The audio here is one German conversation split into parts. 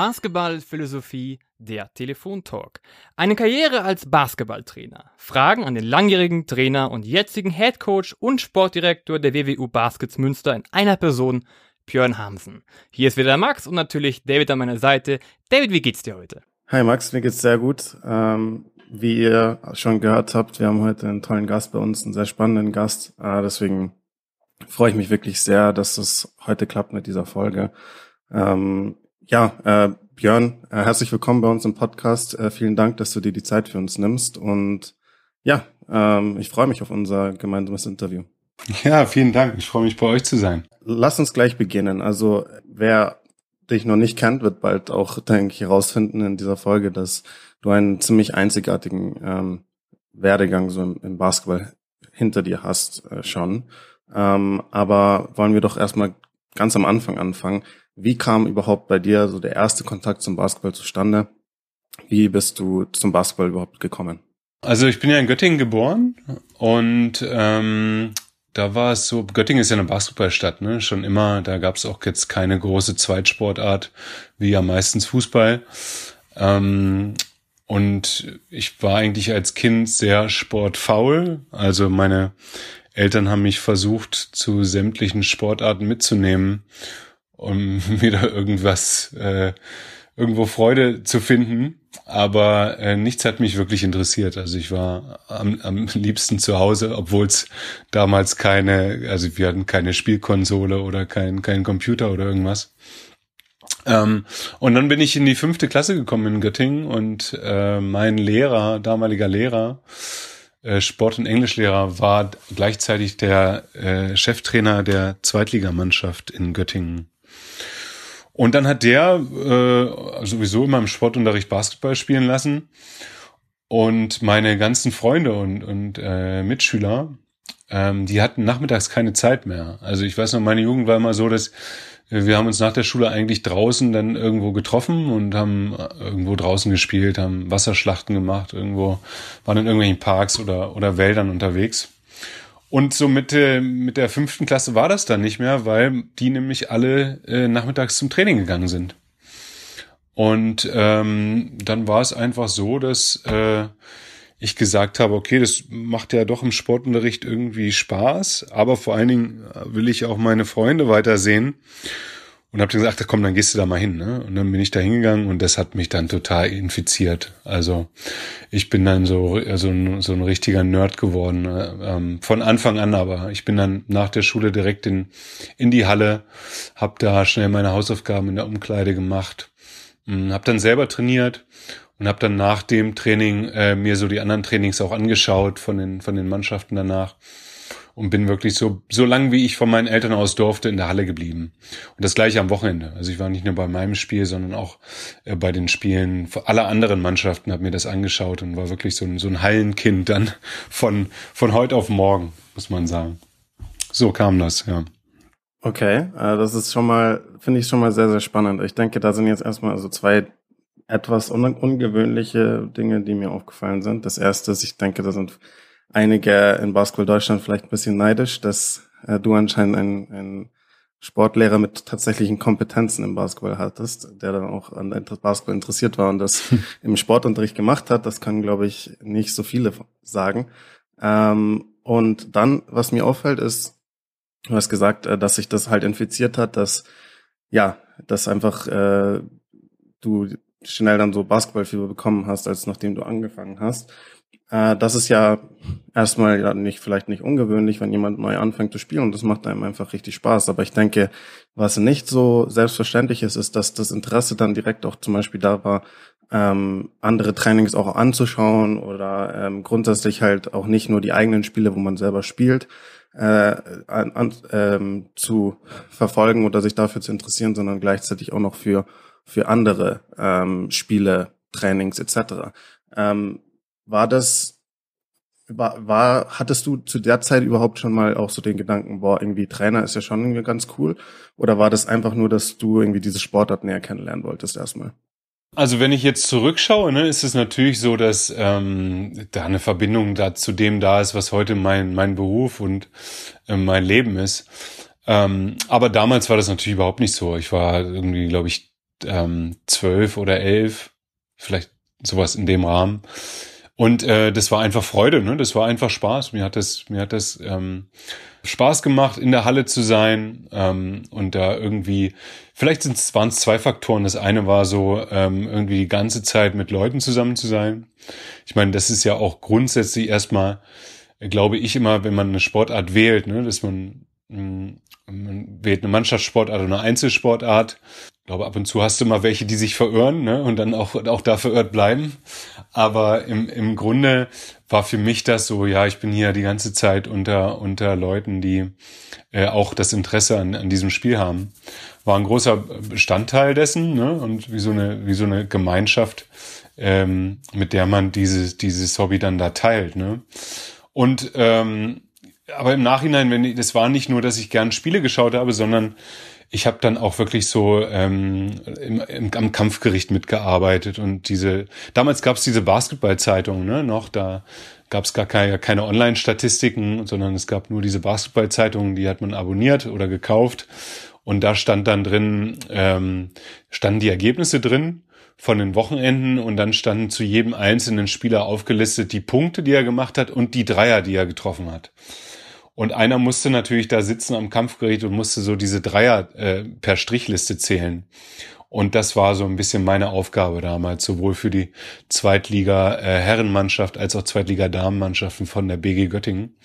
Basketballphilosophie, der Telefontalk. Eine Karriere als Basketballtrainer. Fragen an den langjährigen Trainer und jetzigen Headcoach und Sportdirektor der WWU Baskets Münster in einer Person, Björn Hamsen. Hier ist wieder Max und natürlich David an meiner Seite. David, wie geht's dir heute? Hi Max, mir geht's sehr gut. Ähm, wie ihr schon gehört habt, wir haben heute einen tollen Gast bei uns, einen sehr spannenden Gast. Äh, deswegen freue ich mich wirklich sehr, dass es heute klappt mit dieser Folge. Ähm, ja, äh, Björn, äh, herzlich willkommen bei uns im Podcast. Äh, vielen Dank, dass du dir die Zeit für uns nimmst. Und ja, ähm, ich freue mich auf unser gemeinsames Interview. Ja, vielen Dank. Ich freue mich, bei euch zu sein. Lass uns gleich beginnen. Also, wer dich noch nicht kennt, wird bald auch, denke ich, herausfinden in dieser Folge, dass du einen ziemlich einzigartigen ähm, Werdegang so im, im Basketball hinter dir hast äh, schon. Ähm, aber wollen wir doch erstmal ganz am Anfang anfangen. Wie kam überhaupt bei dir so der erste Kontakt zum Basketball zustande? Wie bist du zum Basketball überhaupt gekommen? Also ich bin ja in Göttingen geboren und ähm, da war es so, Göttingen ist ja eine Basketballstadt, ne? Schon immer, da gab es auch jetzt keine große Zweitsportart, wie ja meistens Fußball. Ähm, und ich war eigentlich als Kind sehr sportfaul. Also meine Eltern haben mich versucht, zu sämtlichen Sportarten mitzunehmen, um wieder irgendwas, äh, irgendwo Freude zu finden. Aber äh, nichts hat mich wirklich interessiert. Also ich war am, am liebsten zu Hause, obwohl es damals keine, also wir hatten keine Spielkonsole oder kein, kein Computer oder irgendwas. Ähm, und dann bin ich in die fünfte Klasse gekommen in Göttingen und äh, mein Lehrer, damaliger Lehrer, äh, Sport- und Englischlehrer, war gleichzeitig der äh, Cheftrainer der Zweitligamannschaft in Göttingen. Und dann hat der äh, sowieso in meinem Sportunterricht Basketball spielen lassen. Und meine ganzen Freunde und, und äh, Mitschüler, ähm, die hatten nachmittags keine Zeit mehr. Also ich weiß noch, meine Jugend war immer so, dass wir haben uns nach der Schule eigentlich draußen dann irgendwo getroffen und haben irgendwo draußen gespielt, haben Wasserschlachten gemacht, irgendwo waren in irgendwelchen Parks oder, oder Wäldern unterwegs. Und so mit, äh, mit der fünften Klasse war das dann nicht mehr, weil die nämlich alle äh, nachmittags zum Training gegangen sind. Und ähm, dann war es einfach so, dass äh, ich gesagt habe, okay, das macht ja doch im Sportunterricht irgendwie Spaß, aber vor allen Dingen will ich auch meine Freunde weitersehen. Und habe gesagt, ach komm, dann gehst du da mal hin. Ne? Und dann bin ich da hingegangen und das hat mich dann total infiziert. Also ich bin dann so, also ein, so ein richtiger Nerd geworden. Äh, ähm, von Anfang an aber. Ich bin dann nach der Schule direkt in, in die Halle, habe da schnell meine Hausaufgaben in der Umkleide gemacht, hm, habe dann selber trainiert und habe dann nach dem Training äh, mir so die anderen Trainings auch angeschaut von den von den Mannschaften danach und bin wirklich so so lang wie ich von meinen Eltern aus durfte in der Halle geblieben und das gleiche am Wochenende also ich war nicht nur bei meinem Spiel sondern auch äh, bei den Spielen aller anderen Mannschaften habe mir das angeschaut und war wirklich so ein so ein Hallenkind dann von von heute auf morgen muss man sagen so kam das ja Okay, äh, das ist schon mal, finde ich schon mal sehr, sehr spannend. Ich denke, da sind jetzt erstmal so zwei etwas un ungewöhnliche Dinge, die mir aufgefallen sind. Das erste ist, ich denke, da sind einige in Basketball Deutschland vielleicht ein bisschen neidisch, dass äh, du anscheinend einen Sportlehrer mit tatsächlichen Kompetenzen im Basketball hattest, der dann auch an Basketball interessiert war und das im Sportunterricht gemacht hat. Das können, glaube ich, nicht so viele sagen. Ähm, und dann, was mir auffällt, ist, du hast gesagt, äh, dass sich das halt infiziert hat, dass ja, dass einfach äh, du schnell dann so Basketballfieber bekommen hast, als nachdem du angefangen hast. Äh, das ist ja erstmal ja nicht, vielleicht nicht ungewöhnlich, wenn jemand neu anfängt zu spielen und das macht einem einfach richtig Spaß. Aber ich denke, was nicht so selbstverständlich ist, ist, dass das Interesse dann direkt auch zum Beispiel da war, ähm, andere Trainings auch anzuschauen oder ähm, grundsätzlich halt auch nicht nur die eigenen Spiele, wo man selber spielt, äh, an, ähm, zu verfolgen oder sich dafür zu interessieren, sondern gleichzeitig auch noch für für andere ähm, Spiele, Trainings etc. Ähm, war das, war, war, hattest du zu der Zeit überhaupt schon mal auch so den Gedanken, boah, irgendwie Trainer ist ja schon irgendwie ganz cool? Oder war das einfach nur, dass du irgendwie diese Sportart näher kennenlernen wolltest erstmal? Also wenn ich jetzt zurückschaue, ne, ist es natürlich so, dass ähm, da eine Verbindung da zu dem da ist, was heute mein mein Beruf und äh, mein Leben ist. Ähm, aber damals war das natürlich überhaupt nicht so. Ich war irgendwie, glaube ich, ähm, zwölf oder elf, vielleicht sowas in dem Rahmen. Und äh, das war einfach Freude, ne? Das war einfach Spaß. Mir hat das, mir hat das ähm, Spaß gemacht, in der Halle zu sein ähm, und da irgendwie. Vielleicht waren es zwei Faktoren. Das eine war so ähm, irgendwie die ganze Zeit mit Leuten zusammen zu sein. Ich meine, das ist ja auch grundsätzlich erstmal, glaube ich immer, wenn man eine Sportart wählt, ne, dass man mm, man wählt eine Mannschaftssportart oder eine Einzelsportart. Glaube, ab und zu hast du mal welche, die sich verirren ne, und dann auch, auch da verirrt bleiben. Aber im, im Grunde war für mich das so, ja, ich bin hier die ganze Zeit unter, unter Leuten, die äh, auch das Interesse an, an diesem Spiel haben. War ein großer Bestandteil dessen ne, und wie so eine, wie so eine Gemeinschaft, ähm, mit der man dieses, dieses Hobby dann da teilt. Ne. Und ähm, aber im Nachhinein, wenn ich, das war nicht nur, dass ich gern Spiele geschaut habe, sondern ich habe dann auch wirklich so ähm, im, im, am Kampfgericht mitgearbeitet und diese damals gab es diese Basketballzeitung ne noch da gab es gar keine, keine Online-Statistiken sondern es gab nur diese Basketballzeitungen die hat man abonniert oder gekauft. Und da stand dann drin ähm, standen die Ergebnisse drin von den Wochenenden und dann standen zu jedem einzelnen Spieler aufgelistet die Punkte die er gemacht hat und die Dreier die er getroffen hat und einer musste natürlich da sitzen am Kampfgerät und musste so diese Dreier äh, per Strichliste zählen. Und das war so ein bisschen meine Aufgabe damals, sowohl für die Zweitliga äh, als auch Zweitliga Damenmannschaften von der BG Göttingen.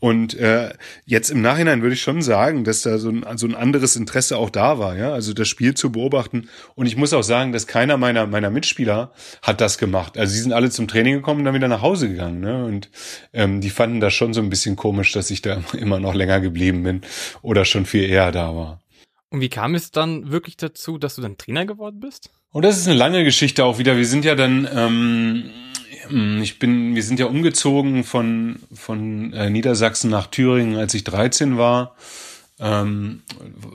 Und äh, jetzt im Nachhinein würde ich schon sagen, dass da so ein, so ein anderes Interesse auch da war, ja, also das Spiel zu beobachten. Und ich muss auch sagen, dass keiner meiner meiner Mitspieler hat das gemacht. Also sie sind alle zum Training gekommen und dann wieder nach Hause gegangen, ne? Und ähm, die fanden das schon so ein bisschen komisch, dass ich da immer noch länger geblieben bin oder schon viel eher da war. Und wie kam es dann wirklich dazu, dass du dann Trainer geworden bist? Und das ist eine lange Geschichte auch wieder. Wir sind ja dann ähm, hm, ich bin, wir sind ja umgezogen von, von äh, Niedersachsen nach Thüringen, als ich 13 war, ähm,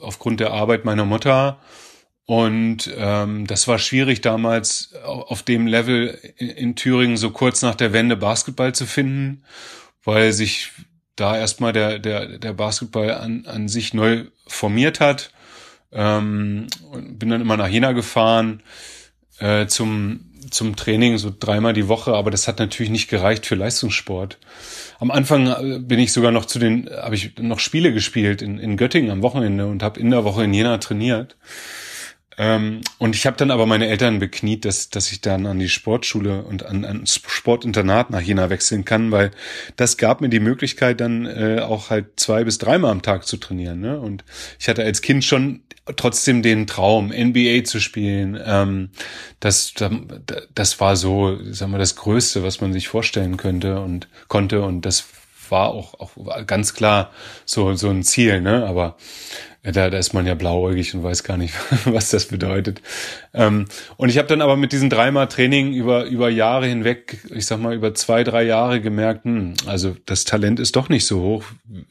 aufgrund der Arbeit meiner Mutter. Und ähm, das war schwierig damals auf dem Level in, in Thüringen so kurz nach der Wende Basketball zu finden, weil sich da erstmal der, der, der Basketball an, an sich neu formiert hat. Ähm, bin dann immer nach Jena gefahren äh, zum zum Training so dreimal die Woche, aber das hat natürlich nicht gereicht für Leistungssport. Am Anfang äh, bin ich sogar noch zu den, habe ich noch Spiele gespielt in, in Göttingen am Wochenende und habe in der Woche in Jena trainiert. Ähm, und ich habe dann aber meine Eltern bekniet, dass, dass ich dann an die Sportschule und an, an Sportinternat nach Jena wechseln kann, weil das gab mir die Möglichkeit, dann äh, auch halt zwei bis dreimal am Tag zu trainieren. Ne? Und ich hatte als Kind schon trotzdem den Traum, NBA zu spielen. Ähm, das, das war so, sagen wir, das Größte, was man sich vorstellen könnte und konnte. Und das war auch, auch ganz klar so, so ein Ziel, ne? Aber da, da ist man ja blauäugig und weiß gar nicht, was das bedeutet. Ähm, und ich habe dann aber mit diesem dreimal Training über, über Jahre hinweg, ich sag mal über zwei, drei Jahre gemerkt, hm, also das Talent ist doch nicht so hoch,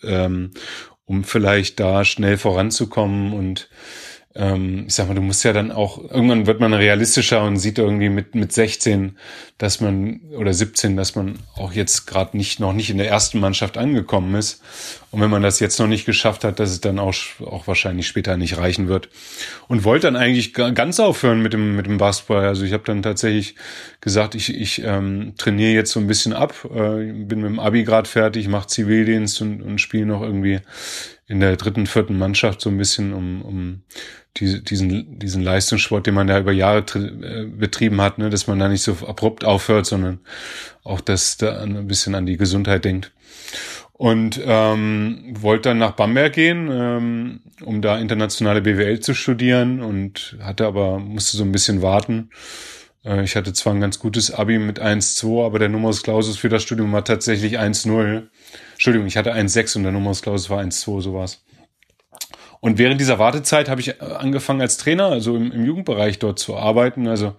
ähm, um vielleicht da schnell voranzukommen und ähm, ich sag mal, du musst ja dann auch, irgendwann wird man realistischer und sieht irgendwie mit, mit 16, dass man, oder 17, dass man auch jetzt gerade nicht, noch nicht in der ersten Mannschaft angekommen ist. Und wenn man das jetzt noch nicht geschafft hat, dass es dann auch, auch wahrscheinlich später nicht reichen wird. Und wollte dann eigentlich ganz aufhören mit dem, mit dem Basketball. Also ich habe dann tatsächlich gesagt, ich, ich ähm, trainiere jetzt so ein bisschen ab, äh, bin mit dem Abi grad fertig, mache Zivildienst und, und spiele noch irgendwie in der dritten, vierten Mannschaft so ein bisschen, um, um die, diesen, diesen Leistungssport, den man da über Jahre äh, betrieben hat, ne, dass man da nicht so abrupt aufhört, sondern auch dass da ein bisschen an die Gesundheit denkt. Und ähm, wollte dann nach Bamberg gehen, ähm, um da internationale BWL zu studieren und hatte aber, musste so ein bisschen warten. Äh, ich hatte zwar ein ganz gutes Abi mit 1,2, aber der Numerus Clausus für das Studium war tatsächlich 1,0. Entschuldigung, ich hatte 1,6 und der Numerus Clausus war 1,2, sowas. Und während dieser Wartezeit habe ich äh, angefangen als Trainer, also im, im Jugendbereich dort zu arbeiten. Also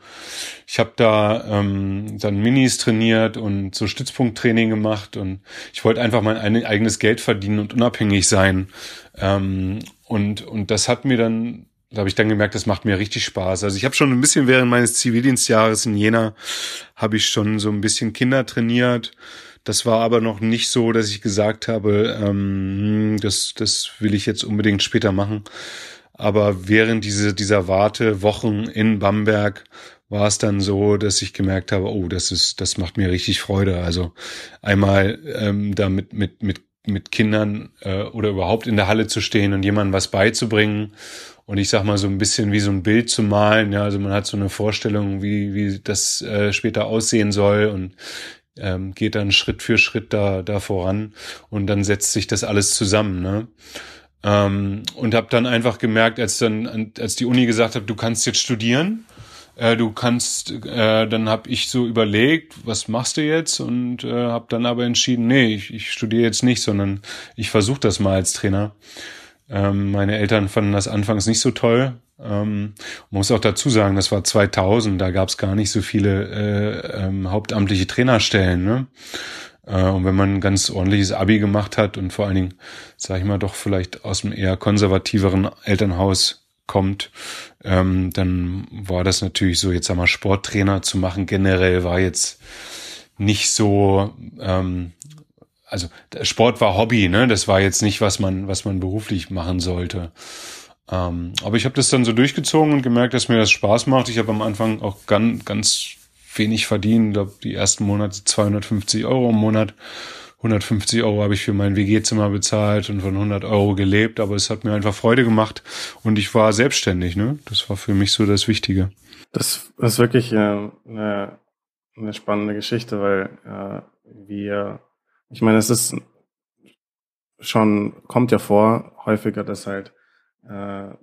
ich habe da ähm, dann Minis trainiert und so Stützpunkttraining gemacht und ich wollte einfach mein eigenes Geld verdienen und unabhängig sein. Ähm, und, und das hat mir dann, da habe ich dann gemerkt, das macht mir richtig Spaß. Also ich habe schon ein bisschen während meines Zivildienstjahres in Jena, habe ich schon so ein bisschen Kinder trainiert das war aber noch nicht so, dass ich gesagt habe, ähm, das, das will ich jetzt unbedingt später machen. Aber während diese, dieser Wartewochen in Bamberg war es dann so, dass ich gemerkt habe, oh, das ist, das macht mir richtig Freude. Also einmal ähm, da mit, mit, mit, mit Kindern äh, oder überhaupt in der Halle zu stehen und jemandem was beizubringen und ich sag mal so ein bisschen wie so ein Bild zu malen. Ja, also man hat so eine Vorstellung, wie, wie das äh, später aussehen soll und ähm, geht dann Schritt für Schritt da, da voran und dann setzt sich das alles zusammen. Ne? Ähm, und habe dann einfach gemerkt, als dann als die Uni gesagt hat, du kannst jetzt studieren, äh, du kannst, äh, dann habe ich so überlegt, was machst du jetzt und äh, habe dann aber entschieden, nee, ich, ich studiere jetzt nicht, sondern ich versuche das mal als Trainer. Ähm, meine Eltern fanden das anfangs nicht so toll. Ähm, muss auch dazu sagen, das war 2000, da gab es gar nicht so viele äh, ähm, hauptamtliche Trainerstellen. Ne? Äh, und wenn man ein ganz ordentliches Abi gemacht hat und vor allen Dingen, sage ich mal, doch vielleicht aus einem eher konservativeren Elternhaus kommt, ähm, dann war das natürlich so, jetzt einmal Sporttrainer zu machen, generell war jetzt nicht so ähm, also Sport war Hobby, ne? Das war jetzt nicht, was man, was man beruflich machen sollte. Ähm, aber ich habe das dann so durchgezogen und gemerkt, dass mir das Spaß macht. Ich habe am Anfang auch ganz, ganz wenig verdient. Ich glaube, die ersten Monate 250 Euro im Monat. 150 Euro habe ich für mein WG-Zimmer bezahlt und von 100 Euro gelebt, aber es hat mir einfach Freude gemacht und ich war selbstständig, ne? Das war für mich so das Wichtige. Das ist wirklich äh, eine, eine spannende Geschichte, weil äh, wir ich meine, es ist schon, kommt ja vor, häufiger, dass halt, äh,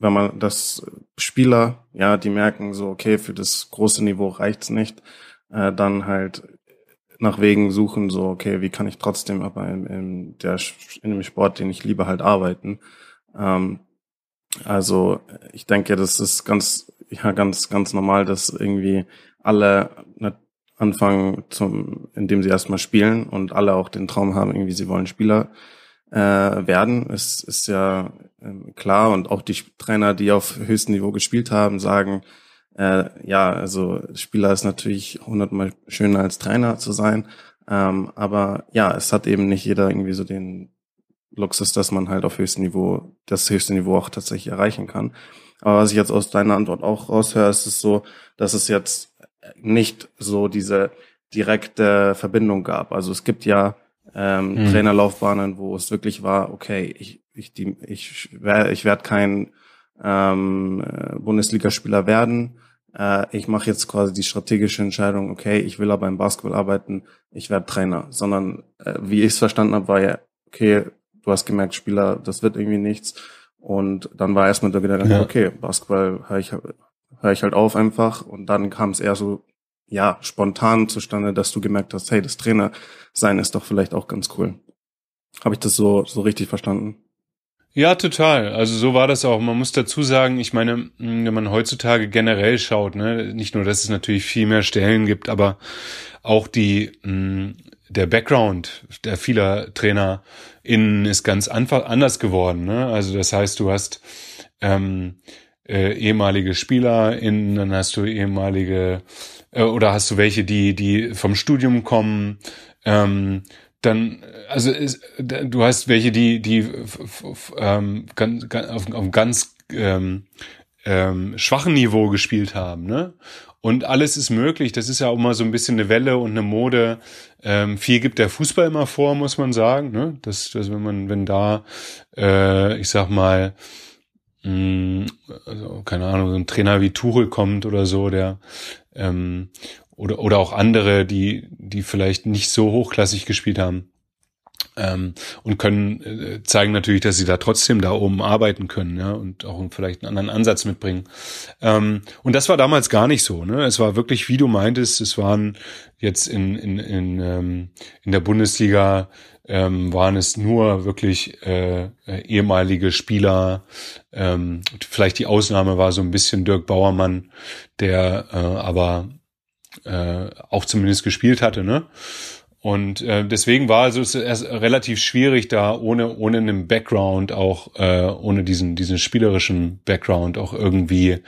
wenn man das Spieler, ja, die merken so, okay, für das große Niveau reicht's nicht, äh, dann halt nach Wegen suchen, so, okay, wie kann ich trotzdem aber in, in, der, in dem Sport, den ich liebe, halt arbeiten. Ähm, also ich denke, das ist ganz, ja, ganz, ganz normal, dass irgendwie alle anfangen, zum, indem sie erstmal spielen und alle auch den Traum haben, irgendwie sie wollen Spieler äh, werden, ist, ist ja äh, klar. Und auch die Trainer, die auf höchstem Niveau gespielt haben, sagen, äh, ja, also Spieler ist natürlich hundertmal schöner als Trainer zu sein. Ähm, aber ja, es hat eben nicht jeder irgendwie so den Luxus, dass man halt auf höchstem Niveau, das höchste Niveau auch tatsächlich erreichen kann. Aber was ich jetzt aus deiner Antwort auch raushöre, ist es so, dass es jetzt nicht so diese direkte Verbindung gab. Also es gibt ja ähm, hm. Trainerlaufbahnen, wo es wirklich war, okay, ich ich die, ich werde ich werd kein ähm, Bundesligaspieler werden. Äh, ich mache jetzt quasi die strategische Entscheidung, okay, ich will aber im Basketball arbeiten, ich werde Trainer. Sondern äh, wie ich es verstanden habe, war ja, okay, du hast gemerkt, Spieler, das wird irgendwie nichts. Und dann war erstmal der Gedanke, ja. okay, Basketball höre ich höre ich halt auf einfach. Und dann kam es eher so, ja, spontan zustande, dass du gemerkt hast, hey, das Trainer sein ist doch vielleicht auch ganz cool. Habe ich das so, so richtig verstanden? Ja, total. Also so war das auch. Man muss dazu sagen, ich meine, wenn man heutzutage generell schaut, ne, nicht nur, dass es natürlich viel mehr Stellen gibt, aber auch die, mh, der Background der vieler Trainer innen ist ganz anders geworden. Ne? Also das heißt, du hast ähm, äh, ehemalige SpielerInnen, dann hast du ehemalige äh, oder hast du welche, die, die vom Studium kommen, ähm, dann, also ist, du hast welche, die, die ähm, ganz, ganz, auf, auf ganz ähm, ähm, schwachen Niveau gespielt haben, ne? Und alles ist möglich. Das ist ja auch immer so ein bisschen eine Welle und eine Mode. Ähm, viel gibt der Fußball immer vor, muss man sagen. Ne? Das, das, wenn man, wenn da, äh, ich sag mal, mh, also, keine Ahnung, so ein Trainer wie Tuchel kommt oder so, der ähm, oder oder auch andere, die die vielleicht nicht so hochklassig gespielt haben ähm, und können äh, zeigen natürlich, dass sie da trotzdem da oben arbeiten können, ja und auch vielleicht einen anderen Ansatz mitbringen. Ähm, und das war damals gar nicht so. Ne? Es war wirklich, wie du meintest, es waren jetzt in in in, ähm, in der Bundesliga ähm, waren es nur wirklich äh, äh, ehemalige Spieler. Ähm, vielleicht die Ausnahme war so ein bisschen Dirk Bauermann, der äh, aber äh, auch zumindest gespielt hatte, ne? Und äh, deswegen war also es erst relativ schwierig, da ohne ohne einen Background auch äh, ohne diesen diesen spielerischen Background auch irgendwie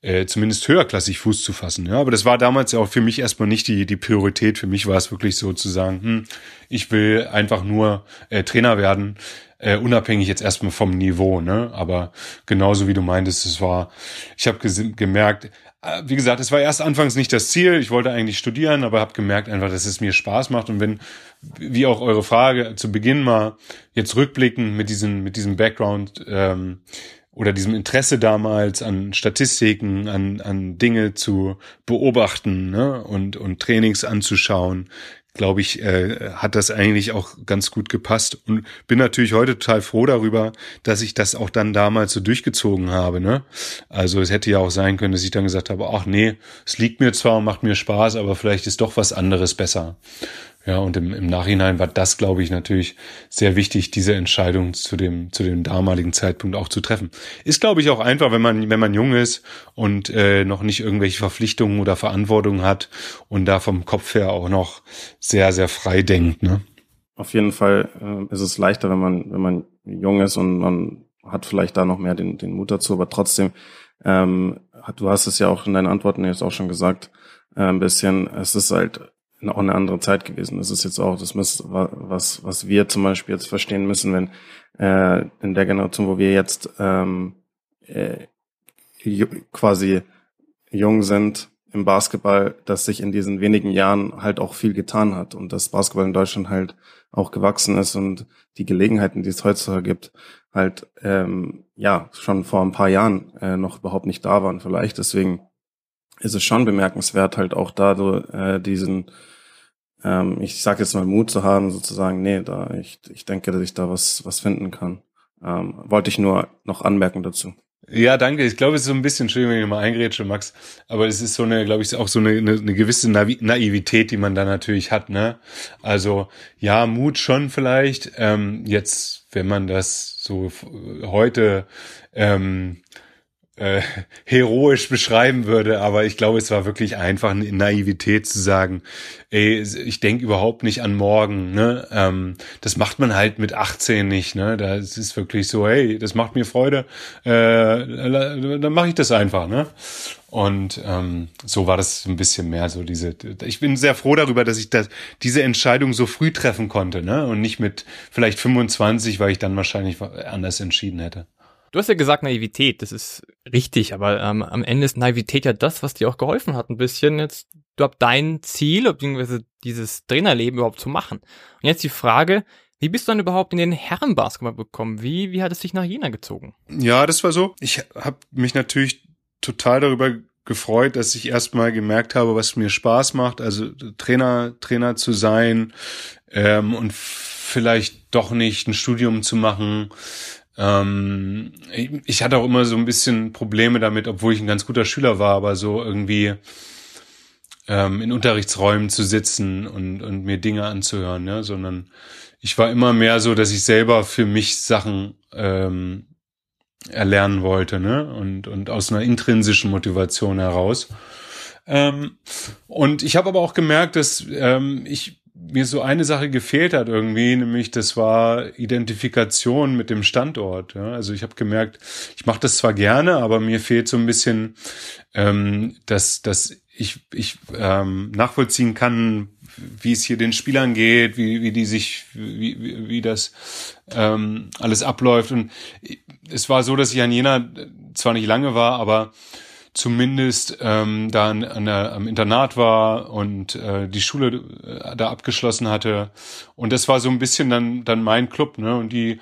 äh, zumindest höherklassig Fuß zu fassen. Ja, aber das war damals ja auch für mich erstmal nicht die die Priorität. Für mich war es wirklich so zu sagen, hm, ich will einfach nur äh, Trainer werden äh, unabhängig jetzt erstmal vom Niveau, ne? Aber genauso wie du meintest, es war, ich habe gemerkt, wie gesagt, es war erst anfangs nicht das Ziel. Ich wollte eigentlich studieren, aber habe gemerkt einfach, dass es mir Spaß macht. Und wenn, wie auch eure Frage zu Beginn mal jetzt rückblicken mit diesem mit diesem Background ähm, oder diesem Interesse damals an Statistiken, an an Dinge zu beobachten ne? und und Trainings anzuschauen, glaube ich, äh, hat das eigentlich auch ganz gut gepasst und bin natürlich heute total froh darüber, dass ich das auch dann damals so durchgezogen habe. Ne? Also es hätte ja auch sein können, dass ich dann gesagt habe, ach nee, es liegt mir zwar und macht mir Spaß, aber vielleicht ist doch was anderes besser. Ja, und im, im Nachhinein war das, glaube ich, natürlich sehr wichtig, diese Entscheidung zu dem, zu dem damaligen Zeitpunkt auch zu treffen. Ist, glaube ich, auch einfach, wenn man, wenn man jung ist und äh, noch nicht irgendwelche Verpflichtungen oder Verantwortungen hat und da vom Kopf her auch noch sehr, sehr frei denkt. Ne? Auf jeden Fall äh, ist es leichter, wenn man, wenn man jung ist und man hat vielleicht da noch mehr den, den Mut dazu, aber trotzdem, ähm, du hast es ja auch in deinen Antworten jetzt auch schon gesagt, äh, ein bisschen, es ist halt auch eine andere Zeit gewesen. Das ist jetzt auch das, was, was wir zum Beispiel jetzt verstehen müssen, wenn äh, in der Generation, wo wir jetzt ähm, äh, quasi jung sind im Basketball, dass sich in diesen wenigen Jahren halt auch viel getan hat und dass Basketball in Deutschland halt auch gewachsen ist und die Gelegenheiten, die es heutzutage gibt, halt ähm, ja schon vor ein paar Jahren äh, noch überhaupt nicht da waren vielleicht. Deswegen ist es schon bemerkenswert, halt auch da so, äh, diesen ähm, ich sage jetzt mal Mut zu haben, sozusagen, nee, da ich, ich denke, dass ich da was, was finden kann. Ähm, wollte ich nur noch anmerken dazu. Ja, danke. Ich glaube, es ist so ein bisschen, Entschuldigung, wenn ich mal eingrätsche, Max, aber es ist so eine, glaube ich, auch so eine, eine, eine gewisse Naivität, die man da natürlich hat, ne? Also, ja, Mut schon vielleicht. Ähm, jetzt, wenn man das so heute ähm, äh, heroisch beschreiben würde, aber ich glaube, es war wirklich einfach eine Naivität zu sagen, ey, ich denke überhaupt nicht an morgen, ne? Ähm, das macht man halt mit 18 nicht, ne? Da ist wirklich so, hey, das macht mir Freude, äh, dann mache ich das einfach, ne? Und ähm, so war das ein bisschen mehr so diese. Ich bin sehr froh darüber, dass ich das, diese Entscheidung so früh treffen konnte, ne? Und nicht mit vielleicht 25, weil ich dann wahrscheinlich anders entschieden hätte. Du hast ja gesagt Naivität, das ist richtig, aber ähm, am Ende ist Naivität ja das, was dir auch geholfen hat, ein bisschen jetzt du überhaupt dein Ziel, beziehungsweise dieses Trainerleben überhaupt zu machen. Und jetzt die Frage, wie bist du dann überhaupt in den Herrenbasketball gekommen? Wie, wie hat es dich nach Jena gezogen? Ja, das war so. Ich habe mich natürlich total darüber gefreut, dass ich erstmal gemerkt habe, was mir Spaß macht, also Trainer, Trainer zu sein ähm, und vielleicht doch nicht ein Studium zu machen, ähm, ich hatte auch immer so ein bisschen Probleme damit, obwohl ich ein ganz guter Schüler war, aber so irgendwie ähm, in Unterrichtsräumen zu sitzen und, und mir Dinge anzuhören, ne? sondern ich war immer mehr so, dass ich selber für mich Sachen ähm, erlernen wollte, ne? Und, und aus einer intrinsischen Motivation heraus. Ähm, und ich habe aber auch gemerkt, dass ähm, ich mir so eine Sache gefehlt hat irgendwie, nämlich das war Identifikation mit dem Standort. Ja? Also ich habe gemerkt, ich mache das zwar gerne, aber mir fehlt so ein bisschen, ähm, dass, dass ich, ich ähm, nachvollziehen kann, wie es hier den Spielern geht, wie, wie die sich, wie, wie, wie das ähm, alles abläuft. Und es war so, dass ich an Jena zwar nicht lange war, aber zumindest ähm, da an, an der, am Internat war und äh, die Schule äh, da abgeschlossen hatte. Und das war so ein bisschen dann, dann mein Club, ne? Und die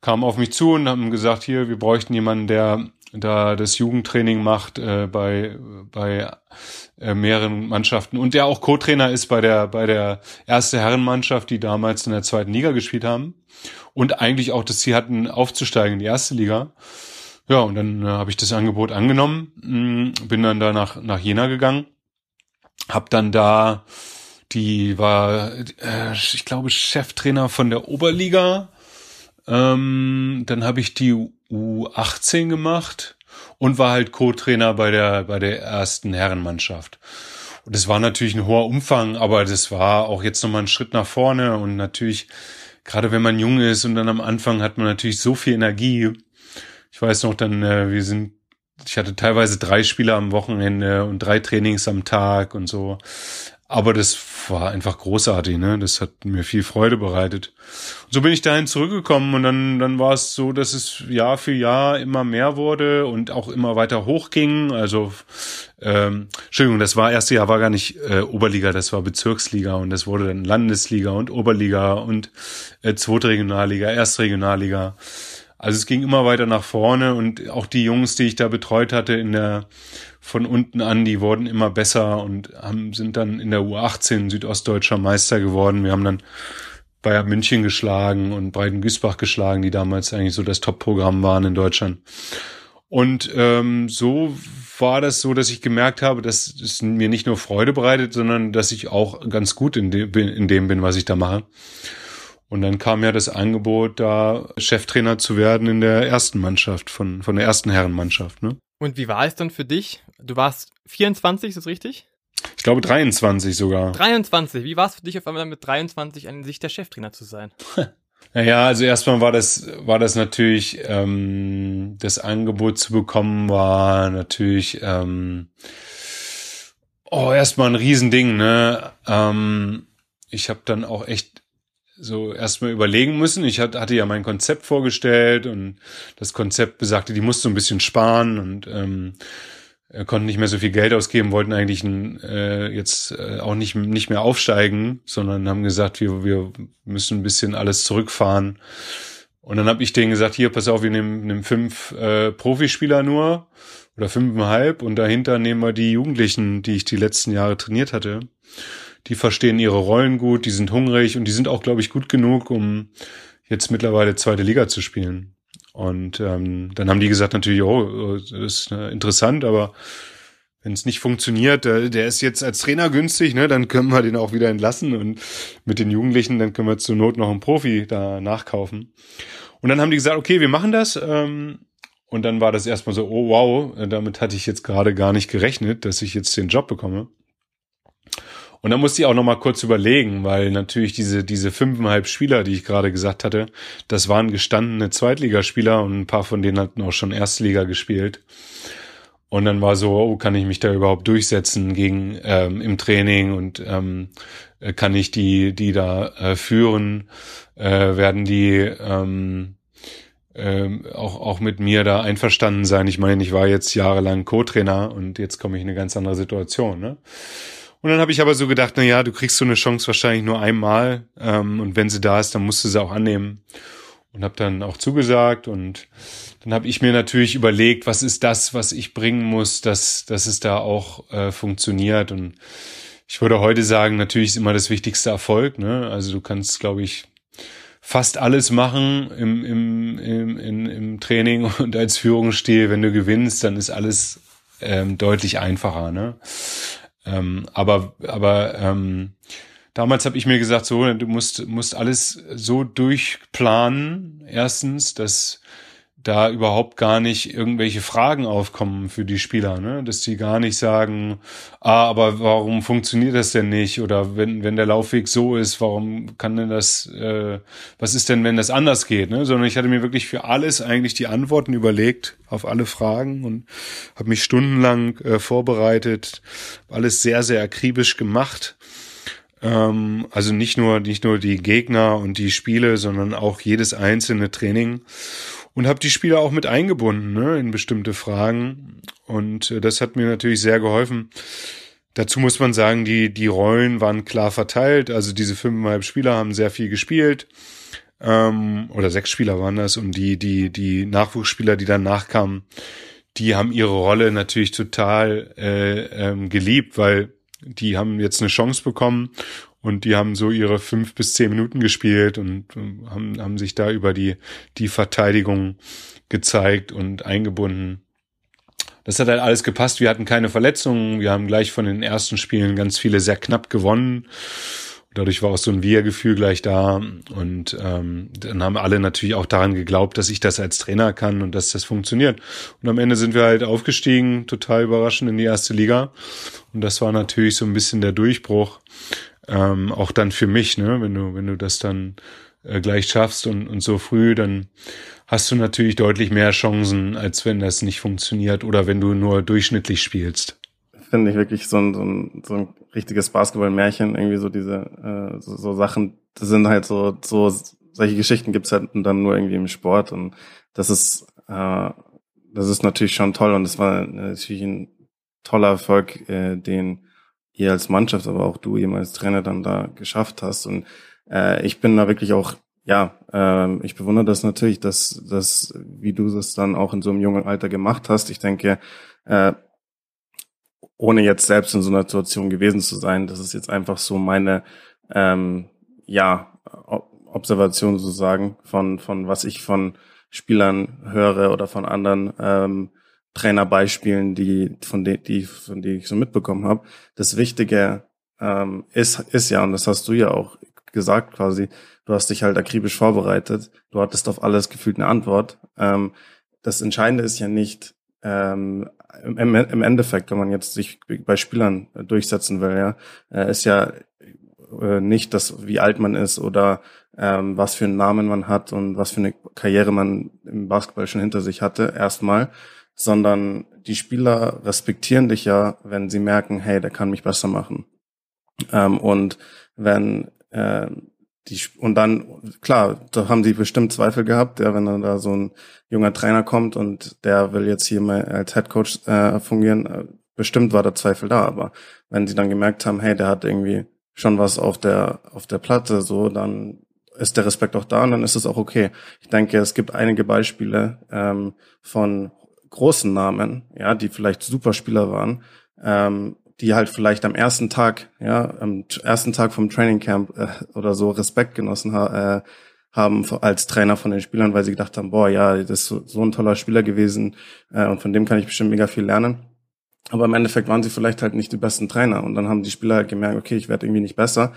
kamen auf mich zu und haben gesagt, hier, wir bräuchten jemanden, der da das Jugendtraining macht äh, bei bei äh, mehreren Mannschaften und der auch Co-Trainer ist bei der bei der erste Herrenmannschaft, die damals in der zweiten Liga gespielt haben und eigentlich auch das Ziel hatten aufzusteigen in die erste Liga. Ja, und dann äh, habe ich das Angebot angenommen, mh, mm, bin dann da nach, nach Jena gegangen, hab dann da, die war, äh, ich glaube, Cheftrainer von der Oberliga. Ähm, dann habe ich die U18 gemacht und war halt Co-Trainer bei der, bei der ersten Herrenmannschaft. Und das war natürlich ein hoher Umfang, aber das war auch jetzt nochmal ein Schritt nach vorne und natürlich, gerade wenn man jung ist und dann am Anfang hat man natürlich so viel Energie. Ich weiß noch dann, äh, wir sind, ich hatte teilweise drei Spieler am Wochenende und drei Trainings am Tag und so. Aber das war einfach großartig, ne? Das hat mir viel Freude bereitet. Und so bin ich dahin zurückgekommen und dann, dann war es so, dass es Jahr für Jahr immer mehr wurde und auch immer weiter hochging. Also, ähm, Entschuldigung, das war erste Jahr war gar nicht äh, Oberliga, das war Bezirksliga und das wurde dann Landesliga und Oberliga und äh, zweite Regionalliga, erste Regionalliga. Also es ging immer weiter nach vorne und auch die Jungs, die ich da betreut hatte in der von unten an, die wurden immer besser und haben, sind dann in der U18 südostdeutscher Meister geworden. Wir haben dann Bayern München geschlagen und Breiten Güßbach geschlagen, die damals eigentlich so das Top-Programm waren in Deutschland. Und ähm, so war das so, dass ich gemerkt habe, dass es mir nicht nur Freude bereitet, sondern dass ich auch ganz gut in, de in dem bin, was ich da mache. Und dann kam ja das Angebot, da Cheftrainer zu werden in der ersten Mannschaft, von, von der ersten Herrenmannschaft. Ne? Und wie war es dann für dich? Du warst 24, ist das richtig? Ich glaube 23 sogar. 23. Wie war es für dich auf einmal mit 23 an sich der Cheftrainer zu sein? Naja, also erstmal war das, war das natürlich, ähm, das Angebot zu bekommen, war natürlich, ähm, oh, erstmal ein Riesending, ne? Ähm, ich habe dann auch echt so erstmal überlegen müssen. Ich hatte ja mein Konzept vorgestellt und das Konzept besagte, die musste ein bisschen sparen und ähm, konnten nicht mehr so viel Geld ausgeben, wollten eigentlich äh, jetzt äh, auch nicht, nicht mehr aufsteigen, sondern haben gesagt, wir, wir müssen ein bisschen alles zurückfahren. Und dann habe ich denen gesagt, hier, pass auf, wir nehmen, nehmen fünf äh, Profispieler nur oder fünfeinhalb und dahinter nehmen wir die Jugendlichen, die ich die letzten Jahre trainiert hatte die verstehen ihre Rollen gut, die sind hungrig und die sind auch, glaube ich, gut genug, um jetzt mittlerweile zweite Liga zu spielen. Und ähm, dann haben die gesagt natürlich, oh, das ist äh, interessant, aber wenn es nicht funktioniert, der, der ist jetzt als Trainer günstig, ne, dann können wir den auch wieder entlassen und mit den Jugendlichen, dann können wir zur Not noch einen Profi da nachkaufen. Und dann haben die gesagt, okay, wir machen das. Ähm, und dann war das erstmal so, oh wow, damit hatte ich jetzt gerade gar nicht gerechnet, dass ich jetzt den Job bekomme. Und dann musste ich auch noch mal kurz überlegen, weil natürlich diese, diese fünfeinhalb Spieler, die ich gerade gesagt hatte, das waren gestandene Zweitligaspieler und ein paar von denen hatten auch schon Erstliga gespielt. Und dann war so, oh, kann ich mich da überhaupt durchsetzen gegen ähm, im Training und ähm, kann ich die, die da äh, führen? Äh, werden die ähm, ähm, auch, auch mit mir da einverstanden sein? Ich meine, ich war jetzt jahrelang Co-Trainer und jetzt komme ich in eine ganz andere Situation. Ne? Und dann habe ich aber so gedacht, na ja, du kriegst so eine Chance wahrscheinlich nur einmal ähm, und wenn sie da ist, dann musst du sie auch annehmen. Und habe dann auch zugesagt und dann habe ich mir natürlich überlegt, was ist das, was ich bringen muss, dass, dass es da auch äh, funktioniert. Und ich würde heute sagen, natürlich ist immer das wichtigste Erfolg. Ne? Also du kannst, glaube ich, fast alles machen im, im, im, im, im Training und als Führungsstil. Wenn du gewinnst, dann ist alles ähm, deutlich einfacher. Ne? Ähm, aber aber ähm, damals habe ich mir gesagt, so, du musst, musst alles so durchplanen, erstens, dass da überhaupt gar nicht irgendwelche Fragen aufkommen für die Spieler, ne? Dass die gar nicht sagen, ah, aber warum funktioniert das denn nicht? Oder wenn, wenn der Laufweg so ist, warum kann denn das, äh, was ist denn, wenn das anders geht? Ne? Sondern ich hatte mir wirklich für alles eigentlich die Antworten überlegt, auf alle Fragen und habe mich stundenlang äh, vorbereitet, alles sehr, sehr akribisch gemacht. Ähm, also nicht nur, nicht nur die Gegner und die Spiele, sondern auch jedes einzelne Training und habe die Spieler auch mit eingebunden ne, in bestimmte Fragen. Und äh, das hat mir natürlich sehr geholfen. Dazu muss man sagen, die, die Rollen waren klar verteilt. Also diese fünfeinhalb Spieler haben sehr viel gespielt. Ähm, oder sechs Spieler waren das. Und die, die, die Nachwuchsspieler, die dann nachkamen, die haben ihre Rolle natürlich total äh, ähm, geliebt, weil die haben jetzt eine Chance bekommen und die haben so ihre fünf bis zehn Minuten gespielt und haben, haben sich da über die, die Verteidigung gezeigt und eingebunden. Das hat halt alles gepasst. Wir hatten keine Verletzungen. Wir haben gleich von den ersten Spielen ganz viele sehr knapp gewonnen. dadurch war auch so ein Wir-Gefühl gleich da. Und ähm, dann haben alle natürlich auch daran geglaubt, dass ich das als Trainer kann und dass das funktioniert. Und am Ende sind wir halt aufgestiegen, total überraschend in die erste Liga. Und das war natürlich so ein bisschen der Durchbruch. Ähm, auch dann für mich, ne, wenn du, wenn du das dann äh, gleich schaffst und, und so früh, dann hast du natürlich deutlich mehr Chancen, als wenn das nicht funktioniert oder wenn du nur durchschnittlich spielst. Finde ich wirklich so ein, so ein, so ein richtiges Basketball-Märchen, irgendwie so diese äh, so, so Sachen, das sind halt so, so solche Geschichten gibt's halt dann nur irgendwie im Sport und das ist äh, das ist natürlich schon toll und das war natürlich ein toller Erfolg, äh, den ihr als Mannschaft, aber auch du eben als Trainer dann da geschafft hast und äh, ich bin da wirklich auch, ja, äh, ich bewundere das natürlich, dass, dass, wie du das dann auch in so einem jungen Alter gemacht hast. Ich denke, äh, ohne jetzt selbst in so einer Situation gewesen zu sein, das ist jetzt einfach so meine, ähm, ja, Observation sozusagen von, von was ich von Spielern höre oder von anderen ähm, Trainerbeispielen, die von denen, die, von denen ich so mitbekommen habe. Das Wichtige ähm, ist, ist ja, und das hast du ja auch gesagt quasi, du hast dich halt akribisch vorbereitet, du hattest auf alles gefühlt eine Antwort. Ähm, das Entscheidende ist ja nicht ähm, im, im Endeffekt, wenn man jetzt sich bei Spielern durchsetzen will, ja, äh, ist ja äh, nicht das, wie alt man ist oder ähm, was für einen Namen man hat und was für eine Karriere man im Basketball schon hinter sich hatte, erstmal, sondern die Spieler respektieren dich ja, wenn sie merken, hey, der kann mich besser machen. Ähm, und wenn äh, die, und dann, klar, da haben sie bestimmt Zweifel gehabt, ja, wenn dann da so ein junger Trainer kommt und der will jetzt hier mal als Head Coach äh, fungieren, äh, bestimmt war der Zweifel da, aber wenn sie dann gemerkt haben, hey, der hat irgendwie schon was auf der, auf der Platte, so, dann ist der Respekt auch da und dann ist es auch okay. Ich denke, es gibt einige Beispiele ähm, von großen Namen, ja, die vielleicht Superspieler waren, ähm, die halt vielleicht am ersten Tag, ja, am ersten Tag vom Training Camp äh, oder so Respekt genossen ha äh, haben als Trainer von den Spielern, weil sie gedacht haben, boah, ja, das ist so, so ein toller Spieler gewesen äh, und von dem kann ich bestimmt mega viel lernen. Aber im Endeffekt waren sie vielleicht halt nicht die besten Trainer und dann haben die Spieler halt gemerkt, okay, ich werde irgendwie nicht besser.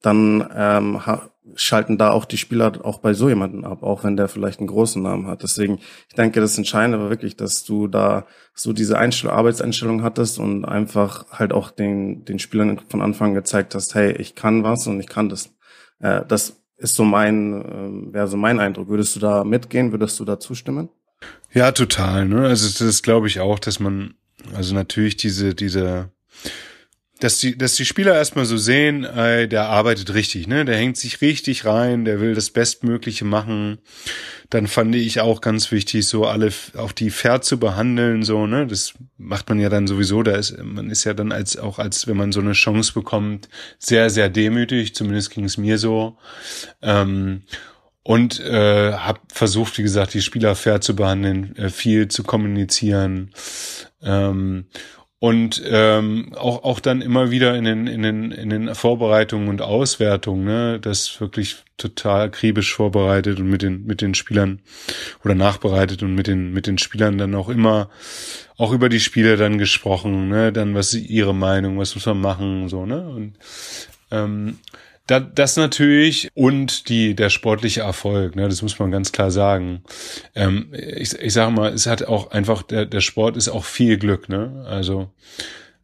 Dann ähm, schalten da auch die Spieler auch bei so jemanden ab, auch wenn der vielleicht einen großen Namen hat. Deswegen, ich denke, das Entscheidende war wirklich, dass du da so diese Einstell Arbeitseinstellung hattest und einfach halt auch den, den Spielern von Anfang gezeigt hast, hey, ich kann was und ich kann das. Äh, das ist so mein, äh, wäre so mein Eindruck. Würdest du da mitgehen? Würdest du da zustimmen? Ja, total. Ne? Also das glaube ich auch, dass man, also natürlich diese, diese dass die, dass die Spieler erstmal so sehen, äh, der arbeitet richtig, ne? Der hängt sich richtig rein, der will das Bestmögliche machen. Dann fand ich auch ganz wichtig, so alle auch die fair zu behandeln, so, ne? Das macht man ja dann sowieso. Da ist, man ist ja dann als auch als wenn man so eine Chance bekommt, sehr, sehr demütig. Zumindest ging es mir so. Ähm, und äh, habe versucht, wie gesagt, die Spieler fair zu behandeln, äh, viel zu kommunizieren. Ähm, und ähm, auch auch dann immer wieder in den in den in den Vorbereitungen und Auswertungen, ne, das wirklich total akribisch vorbereitet und mit den mit den Spielern oder nachbereitet und mit den mit den Spielern dann auch immer auch über die Spiele dann gesprochen, ne, dann was ist ihre Meinung, was muss man machen, so ne? Und ähm, da, das natürlich und die der sportliche Erfolg, ne, das muss man ganz klar sagen. Ähm, ich, ich sage mal, es hat auch einfach der der Sport ist auch viel Glück, ne? Also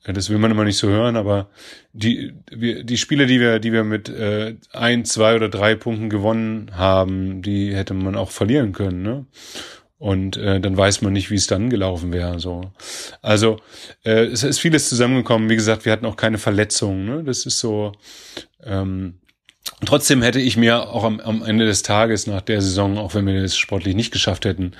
das will man immer nicht so hören, aber die wir, die Spiele, die wir die wir mit äh, ein, zwei oder drei Punkten gewonnen haben, die hätte man auch verlieren können, ne? Und äh, dann weiß man nicht, wie es dann gelaufen wäre. So, also äh, es ist vieles zusammengekommen. Wie gesagt, wir hatten auch keine Verletzungen. Ne? Das ist so. Ähm, trotzdem hätte ich mir auch am, am, Ende des Tages nach der Saison, auch wenn wir das sportlich nicht geschafft hätten,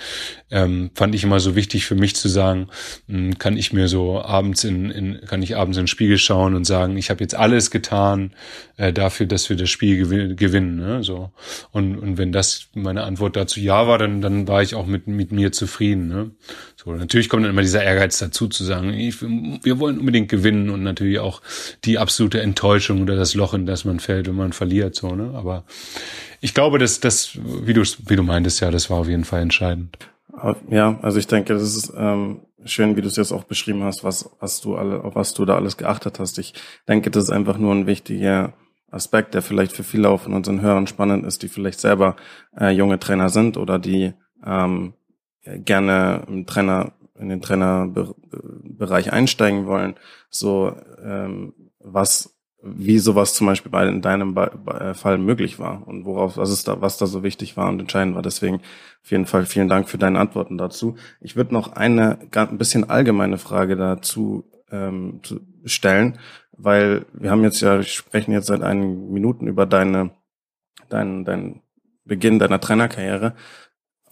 ähm, fand ich immer so wichtig für mich zu sagen, mh, hm, kann ich mir so abends in, in kann ich abends in den Spiegel schauen und sagen, ich habe jetzt alles getan äh, dafür, dass wir das Spiel gewinnen. Ne? So und und wenn das meine Antwort dazu ja war, dann dann war ich auch mit mit mir zufrieden. Ne? So natürlich kommt dann immer dieser Ehrgeiz dazu zu sagen, ich, wir wollen unbedingt gewinnen und natürlich auch die absolute Enttäuschung oder das Loch, in das man fällt, wenn man verliert. So ne, aber ich glaube, dass das, wie du wie du meintest, ja, das war auf jeden Fall entscheidend. Ja, also ich denke, das ist ähm, schön, wie du es jetzt auch beschrieben hast, was, was du alle, auf was du da alles geachtet hast. Ich denke, das ist einfach nur ein wichtiger Aspekt, der vielleicht für viele auch von unseren Hörern spannend ist, die vielleicht selber äh, junge Trainer sind oder die ähm, gerne im Trainer in den Trainerbereich einsteigen wollen. So ähm, was wie sowas zum Beispiel bei in deinem äh, Fall möglich war und worauf was ist da was da so wichtig war und entscheidend war. Deswegen auf jeden Fall vielen Dank für deine Antworten dazu. Ich würde noch eine ein bisschen allgemeine Frage dazu ähm, zu stellen, weil wir haben jetzt ja sprechen jetzt seit einigen Minuten über deine dein dein Beginn deiner Trainerkarriere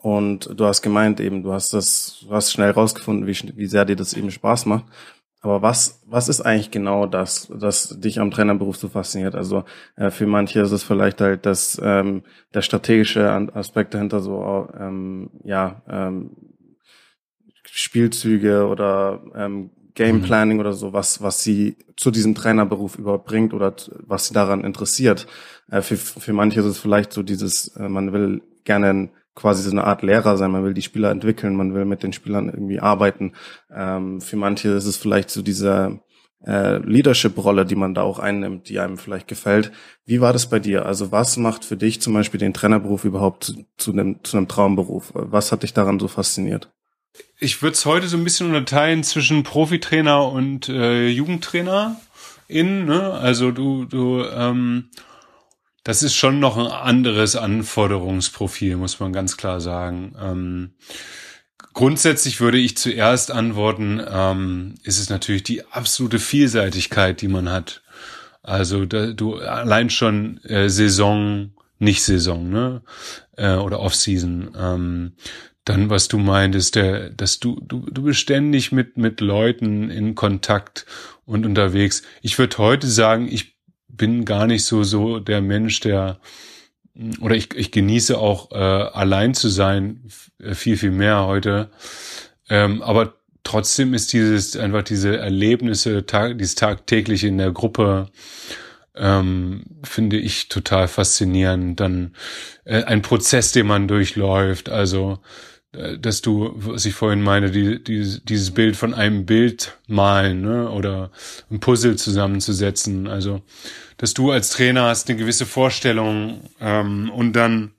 und du hast gemeint eben, du hast das, du hast schnell rausgefunden, wie, wie sehr dir das eben Spaß macht. Aber was, was ist eigentlich genau das, das dich am Trainerberuf so fasziniert? Also äh, für manche ist es vielleicht halt das, ähm, der strategische Aspekt dahinter, so ähm, ja ähm, Spielzüge oder ähm, Game mhm. Planning oder so, was, was sie zu diesem Trainerberuf überbringt oder was sie daran interessiert. Äh, für, für manche ist es vielleicht so dieses, äh, man will gerne quasi so eine Art Lehrer sein. Man will die Spieler entwickeln, man will mit den Spielern irgendwie arbeiten. Ähm, für manche ist es vielleicht so diese äh, Leadership-Rolle, die man da auch einnimmt, die einem vielleicht gefällt. Wie war das bei dir? Also was macht für dich zum Beispiel den Trainerberuf überhaupt zu, zu, einem, zu einem Traumberuf? Was hat dich daran so fasziniert? Ich würde es heute so ein bisschen unterteilen zwischen Profitrainer und äh, Jugendtrainer in. Ne? Also du, du ähm, das ist schon noch ein anderes Anforderungsprofil, muss man ganz klar sagen. Ähm, grundsätzlich würde ich zuerst antworten, ähm, ist es natürlich die absolute Vielseitigkeit, die man hat. Also da, du allein schon äh, Saison, nicht Saison, ne? Äh, oder Off-Season. Ähm, dann, was du meintest, der, dass du, du, du bist ständig mit, mit Leuten in Kontakt und unterwegs. Ich würde heute sagen, ich bin gar nicht so so der Mensch, der oder ich, ich genieße auch äh, allein zu sein äh, viel viel mehr heute. Ähm, aber trotzdem ist dieses einfach diese Erlebnisse, tag, dieses tagtägliche in der Gruppe ähm, finde ich total faszinierend. Dann äh, ein Prozess, den man durchläuft. Also äh, dass du, was ich vorhin meine, die, die, dieses Bild von einem Bild malen ne? oder ein Puzzle zusammenzusetzen. Also, dass du als Trainer hast eine gewisse Vorstellung ähm, und dann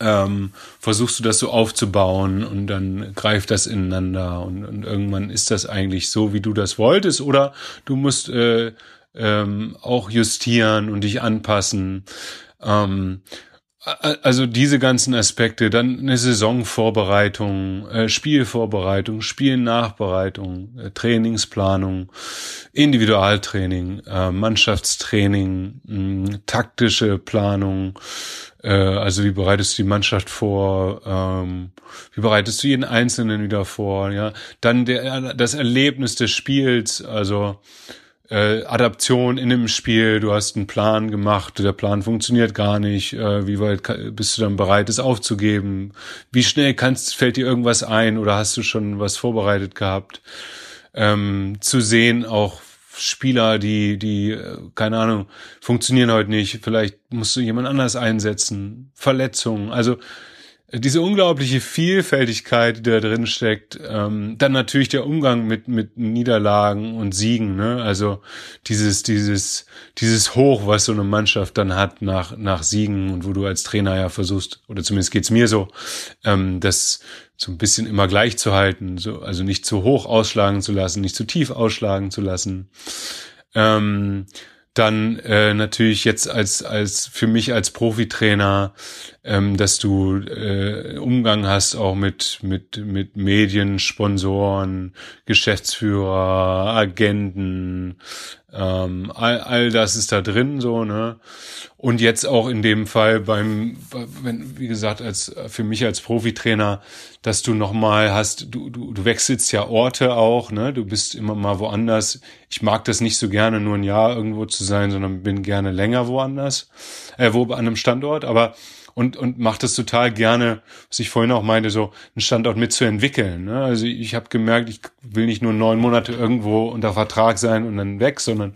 ähm, versuchst du das so aufzubauen und dann greift das ineinander und, und irgendwann ist das eigentlich so, wie du das wolltest oder du musst äh, ähm, auch justieren und dich anpassen. Ähm, also diese ganzen Aspekte, dann eine Saisonvorbereitung, äh, Spielvorbereitung, Spielnachbereitung, äh, Trainingsplanung, Individualtraining, äh, Mannschaftstraining, taktische Planung, also wie bereitest du die Mannschaft vor, ähm, wie bereitest du jeden Einzelnen wieder vor, ja, dann der, das Erlebnis des Spiels, also äh, Adaption in dem Spiel, du hast einen Plan gemacht, der Plan funktioniert gar nicht, äh, wie weit bist du dann bereit, es aufzugeben? Wie schnell kannst, fällt dir irgendwas ein oder hast du schon was vorbereitet gehabt? Ähm, zu sehen auch Spieler, die, die, äh, keine Ahnung, funktionieren heute nicht, vielleicht musst du jemand anders einsetzen, Verletzungen, also diese unglaubliche Vielfältigkeit, die da drin steckt, ähm, dann natürlich der Umgang mit mit Niederlagen und Siegen, ne? Also dieses dieses dieses Hoch, was so eine Mannschaft dann hat nach nach Siegen und wo du als Trainer ja versuchst oder zumindest geht's mir so, ähm, das so ein bisschen immer gleich zu halten, so also nicht zu hoch ausschlagen zu lassen, nicht zu tief ausschlagen zu lassen. Ähm, dann äh, natürlich jetzt als als für mich als Profitrainer, ähm, dass du äh, Umgang hast auch mit mit mit Medien, Sponsoren, Geschäftsführer, Agenten, ähm, all, all das ist da drin so ne und jetzt auch in dem Fall beim wenn wie gesagt als für mich als Profitrainer dass du noch mal hast du du du wechselst ja Orte auch ne du bist immer mal woanders ich mag das nicht so gerne nur ein Jahr irgendwo zu sein sondern bin gerne länger woanders äh, wo an einem Standort aber und, und macht das total gerne, was ich vorhin auch meinte, so einen Standort mitzuentwickeln. Ne? Also ich habe gemerkt, ich will nicht nur neun Monate irgendwo unter Vertrag sein und dann weg, sondern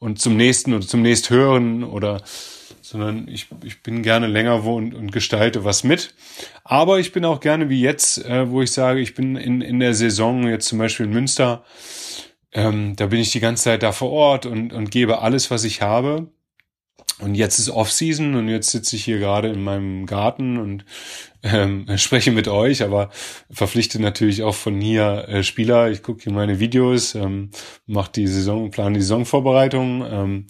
und zum nächsten oder zum nächst hören oder sondern ich, ich bin gerne länger wo und, und gestalte was mit. Aber ich bin auch gerne wie jetzt, äh, wo ich sage, ich bin in, in der Saison, jetzt zum Beispiel in Münster, ähm, da bin ich die ganze Zeit da vor Ort und, und gebe alles, was ich habe. Und jetzt ist Off-Season und jetzt sitze ich hier gerade in meinem Garten und ähm, spreche mit euch, aber verpflichte natürlich auch von hier äh, Spieler. Ich gucke hier meine Videos, ähm, mache die Saison, plane die Saisonvorbereitung, ähm,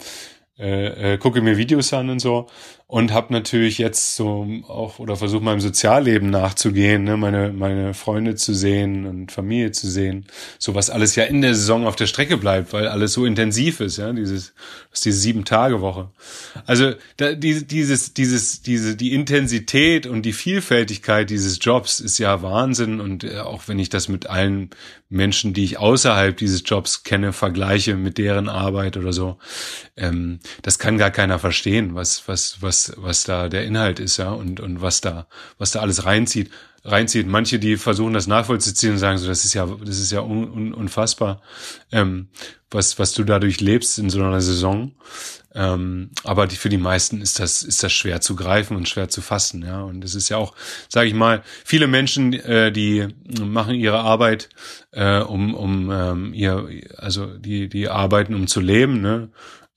äh, äh, gucke mir Videos an und so und habe natürlich jetzt so auch oder versuche meinem Sozialleben nachzugehen, ne, meine meine Freunde zu sehen und Familie zu sehen, so was alles ja in der Saison auf der Strecke bleibt, weil alles so intensiv ist, ja, dieses diese sieben Tage Woche. Also da, die, dieses dieses diese die Intensität und die Vielfältigkeit dieses Jobs ist ja Wahnsinn und äh, auch wenn ich das mit allen Menschen, die ich außerhalb dieses Jobs kenne, vergleiche mit deren Arbeit oder so, ähm, das kann gar keiner verstehen, was was was was, da der Inhalt ist, ja, und, und was da, was da alles reinzieht, reinzieht. Manche, die versuchen das nachvollziehen und sagen so, das ist ja, das ist ja un, un, unfassbar, ähm, was, was du dadurch lebst in so einer Saison. Ähm, aber die, für die meisten ist das, ist das schwer zu greifen und schwer zu fassen, ja. Und es ist ja auch, sage ich mal, viele Menschen, äh, die machen ihre Arbeit, äh, um, um ähm, ihr, also die, die arbeiten, um zu leben, ne?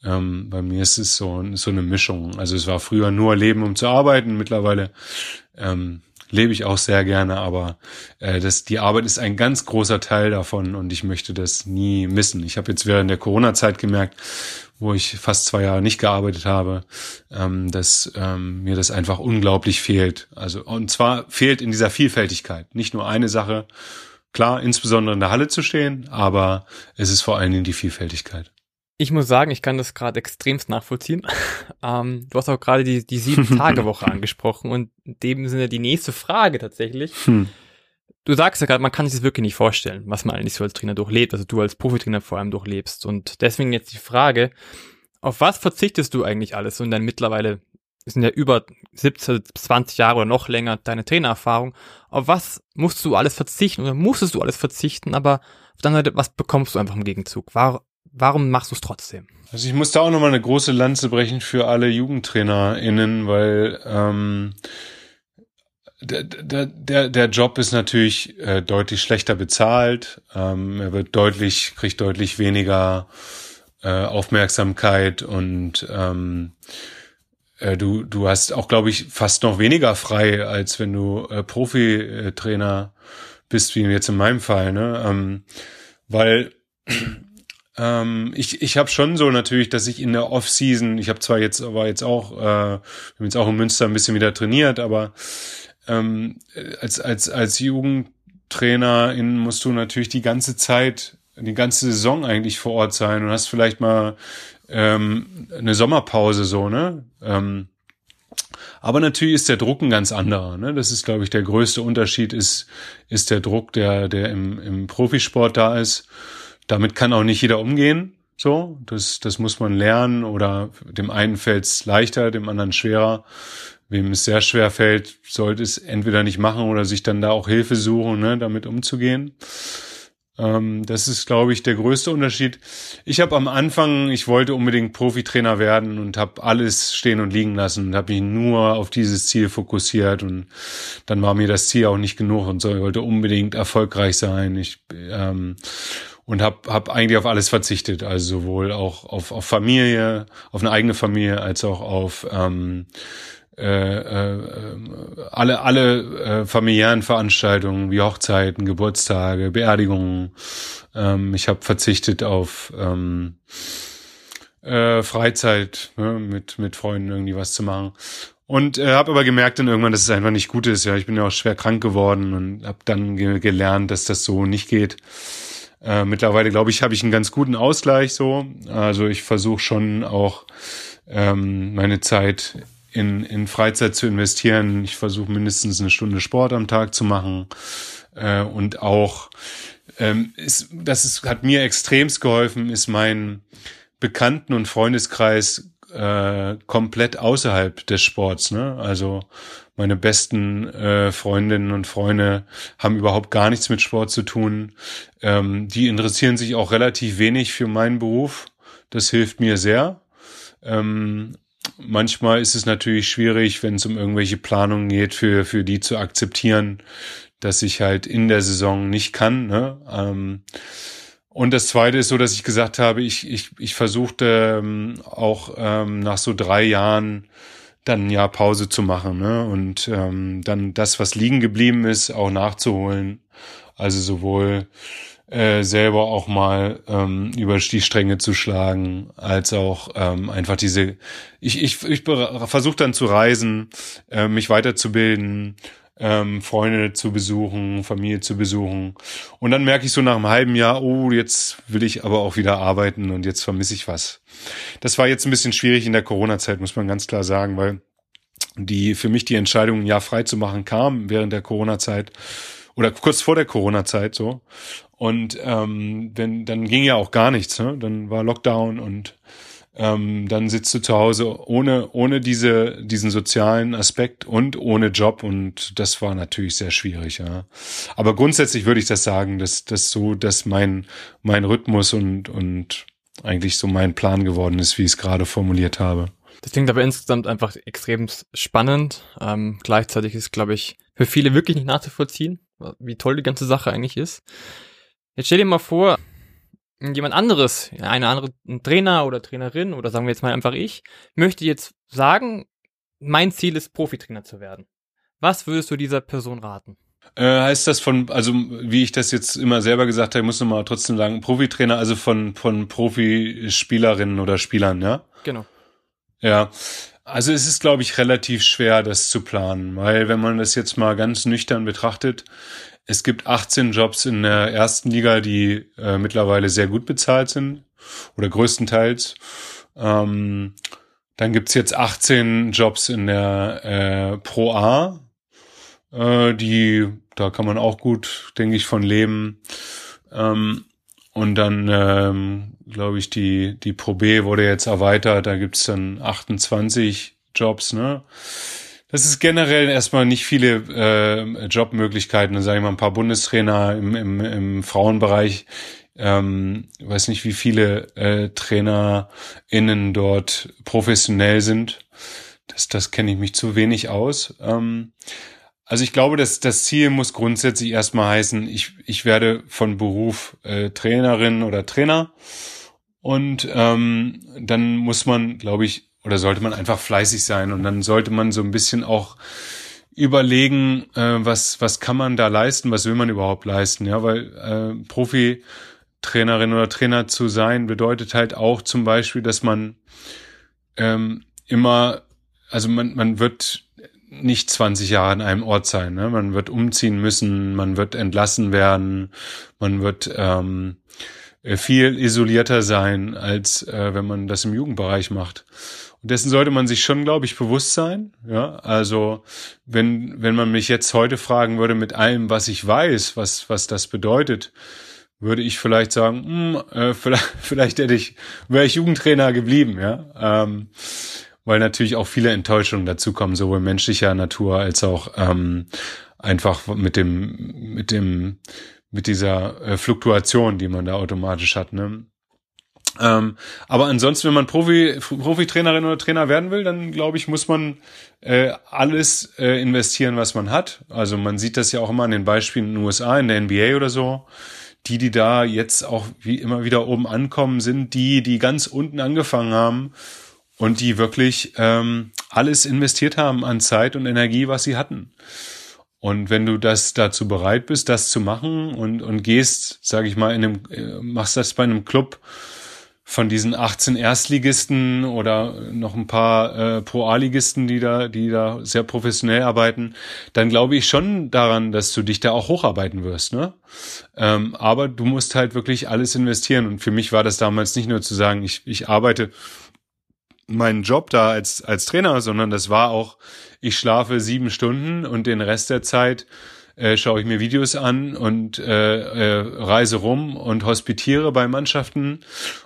Ähm, bei mir ist es so, so eine Mischung. Also es war früher nur Leben, um zu arbeiten. Mittlerweile ähm, lebe ich auch sehr gerne, aber äh, das, die Arbeit ist ein ganz großer Teil davon und ich möchte das nie missen. Ich habe jetzt während der Corona-Zeit gemerkt, wo ich fast zwei Jahre nicht gearbeitet habe, ähm, dass ähm, mir das einfach unglaublich fehlt. Also und zwar fehlt in dieser Vielfältigkeit nicht nur eine Sache. Klar, insbesondere in der Halle zu stehen, aber es ist vor allen Dingen die Vielfältigkeit. Ich muss sagen, ich kann das gerade extremst nachvollziehen. ähm, du hast auch gerade die, die Sieben-Tage-Woche angesprochen und in dem Sinne die nächste Frage tatsächlich. Hm. Du sagst ja gerade, man kann sich das wirklich nicht vorstellen, was man eigentlich so als Trainer durchlebt, also du als Profitrainer vor allem durchlebst. Und deswegen jetzt die Frage, auf was verzichtest du eigentlich alles und dann mittlerweile sind ja über 17, 20 Jahre oder noch länger deine Trainererfahrung. Auf was musst du alles verzichten oder musstest du alles verzichten, aber auf der anderen Seite, was bekommst du einfach im Gegenzug? War, warum machst du es trotzdem? Also ich muss da auch nochmal eine große Lanze brechen für alle JugendtrainerInnen, weil ähm, der, der, der, Job ist natürlich äh, deutlich schlechter bezahlt. Ähm, er wird deutlich, kriegt deutlich weniger äh, Aufmerksamkeit und ähm, äh, du, du hast auch, glaube ich, fast noch weniger frei, als wenn du äh, Profitrainer bist, wie jetzt in meinem Fall. Ne? Ähm, weil ähm, ich ich habe schon so natürlich, dass ich in der Off-Season, ich habe zwar jetzt aber jetzt auch, äh, haben jetzt auch in Münster ein bisschen wieder trainiert, aber ähm, als als als Jugendtrainerin musst du natürlich die ganze Zeit, die ganze Saison eigentlich vor Ort sein und hast vielleicht mal ähm, eine Sommerpause so, ne? Ähm, aber natürlich ist der Druck ein ganz anderer. Ne? Das ist, glaube ich, der größte Unterschied ist, ist der Druck, der, der im, im Profisport da ist. Damit kann auch nicht jeder umgehen. So, das, das muss man lernen oder dem einen fällt es leichter, dem anderen schwerer. Wem es sehr schwer fällt, sollte es entweder nicht machen oder sich dann da auch Hilfe suchen, ne, damit umzugehen. Ähm, das ist, glaube ich, der größte Unterschied. Ich habe am Anfang, ich wollte unbedingt Profitrainer werden und habe alles stehen und liegen lassen und habe mich nur auf dieses Ziel fokussiert und dann war mir das Ziel auch nicht genug und so. Ich wollte unbedingt erfolgreich sein. Ich ähm, und habe hab eigentlich auf alles verzichtet, also sowohl auch auf, auf Familie, auf eine eigene Familie, als auch auf ähm, äh, äh, alle alle äh, familiären Veranstaltungen wie Hochzeiten, Geburtstage, Beerdigungen. Ähm, ich habe verzichtet auf ähm, äh, Freizeit ne, mit mit Freunden irgendwie was zu machen und äh, habe aber gemerkt dann irgendwann, dass es einfach nicht gut ist. Ja, ich bin ja auch schwer krank geworden und habe dann ge gelernt, dass das so nicht geht. Äh, mittlerweile glaube ich, habe ich einen ganz guten Ausgleich so. Also ich versuche schon auch ähm, meine Zeit in, in Freizeit zu investieren. Ich versuche mindestens eine Stunde Sport am Tag zu machen äh, und auch ähm, ist, das ist, hat mir extremst geholfen, ist mein Bekannten- und Freundeskreis äh, komplett außerhalb des Sports. Ne? Also meine besten äh, Freundinnen und Freunde haben überhaupt gar nichts mit Sport zu tun. Ähm, die interessieren sich auch relativ wenig für meinen Beruf. Das hilft mir sehr. Ähm, manchmal ist es natürlich schwierig, wenn es um irgendwelche Planungen geht, für, für die zu akzeptieren, dass ich halt in der Saison nicht kann. Ne? Ähm, Und das Zweite ist so, dass ich gesagt habe, ich, ich, ich versuchte ähm, auch ähm, nach so drei Jahren dann Jahr Pause zu machen ne? und ähm, dann das, was liegen geblieben ist, auch nachzuholen. Also sowohl äh, selber auch mal ähm, über die Stränge zu schlagen, als auch ähm, einfach diese, ich, ich, ich versuche dann zu reisen, äh, mich weiterzubilden, ähm, Freunde zu besuchen, Familie zu besuchen. Und dann merke ich so nach einem halben Jahr, oh, jetzt will ich aber auch wieder arbeiten und jetzt vermisse ich was. Das war jetzt ein bisschen schwierig in der Corona-Zeit, muss man ganz klar sagen, weil die für mich die Entscheidung, ein Jahr frei zu machen, kam während der Corona-Zeit oder kurz vor der Corona-Zeit so. Und ähm, wenn, dann ging ja auch gar nichts. Ne? Dann war Lockdown und ähm, dann sitzt du zu Hause ohne, ohne diese, diesen sozialen Aspekt und ohne Job und das war natürlich sehr schwierig, ja. Aber grundsätzlich würde ich das sagen, dass das so, dass mein, mein Rhythmus und, und eigentlich so mein Plan geworden ist, wie ich es gerade formuliert habe. Das klingt aber insgesamt einfach extrem spannend. Ähm, gleichzeitig ist, glaube ich, für viele wirklich nicht nachzuvollziehen, wie toll die ganze Sache eigentlich ist. Jetzt stell dir mal vor, jemand anderes, eine andere ein Trainer oder Trainerin oder sagen wir jetzt mal einfach ich, möchte jetzt sagen, mein Ziel ist Profitrainer zu werden. Was würdest du dieser Person raten? Äh, heißt das von, also wie ich das jetzt immer selber gesagt habe, ich muss nochmal trotzdem sagen, Profitrainer, also von, von Profispielerinnen oder Spielern, ja? Genau. Ja. Also es ist, glaube ich, relativ schwer, das zu planen, weil wenn man das jetzt mal ganz nüchtern betrachtet, es gibt 18 Jobs in der ersten Liga, die äh, mittlerweile sehr gut bezahlt sind oder größtenteils. Ähm, dann gibt's jetzt 18 Jobs in der äh, Pro A, äh, die, da kann man auch gut, denke ich, von leben. Ähm, und dann, ähm, glaube ich, die, die Pro B wurde jetzt erweitert, da gibt's dann 28 Jobs, ne? Das ist generell erstmal nicht viele äh, Jobmöglichkeiten. Dann sage ich mal ein paar Bundestrainer im, im, im Frauenbereich. Ähm, weiß nicht, wie viele äh, TrainerInnen dort professionell sind. Das, das kenne ich mich zu wenig aus. Ähm, also ich glaube, dass das Ziel muss grundsätzlich erstmal heißen, ich, ich werde von Beruf äh, Trainerin oder Trainer. Und ähm, dann muss man, glaube ich, oder sollte man einfach fleißig sein? Und dann sollte man so ein bisschen auch überlegen, äh, was, was kann man da leisten, was will man überhaupt leisten, ja, weil äh, Profi-Trainerin oder Trainer zu sein bedeutet halt auch zum Beispiel, dass man ähm, immer, also man, man wird nicht 20 Jahre an einem Ort sein, ne? man wird umziehen müssen, man wird entlassen werden, man wird ähm, viel isolierter sein, als äh, wenn man das im Jugendbereich macht. Und dessen sollte man sich schon, glaube ich, bewusst sein. Ja, also wenn wenn man mich jetzt heute fragen würde mit allem, was ich weiß, was was das bedeutet, würde ich vielleicht sagen, mh, hm, äh, vielleicht, vielleicht hätte ich wäre ich Jugendtrainer geblieben. Ja, ähm, weil natürlich auch viele Enttäuschungen dazukommen, sowohl menschlicher Natur als auch ähm, einfach mit dem mit dem mit dieser äh, Fluktuation, die man da automatisch hat. Ne? Ähm, aber ansonsten, wenn man Profi, Profi-Trainerin oder Trainer werden will, dann glaube ich, muss man äh, alles äh, investieren, was man hat. Also man sieht das ja auch immer an den Beispielen in den USA, in der NBA oder so. Die, die da jetzt auch wie immer wieder oben ankommen, sind die, die ganz unten angefangen haben und die wirklich ähm, alles investiert haben an Zeit und Energie, was sie hatten. Und wenn du das dazu bereit bist, das zu machen und, und gehst, sage ich mal, in einem, äh, machst das bei einem Club, von diesen 18 Erstligisten oder noch ein paar äh, Pro-A-Ligisten, die da, die da sehr professionell arbeiten, dann glaube ich schon daran, dass du dich da auch hocharbeiten wirst. Ne? Ähm, aber du musst halt wirklich alles investieren. Und für mich war das damals nicht nur zu sagen, ich, ich arbeite meinen Job da als, als Trainer, sondern das war auch, ich schlafe sieben Stunden und den Rest der Zeit äh, schaue ich mir Videos an und äh, äh, reise rum und hospitiere bei Mannschaften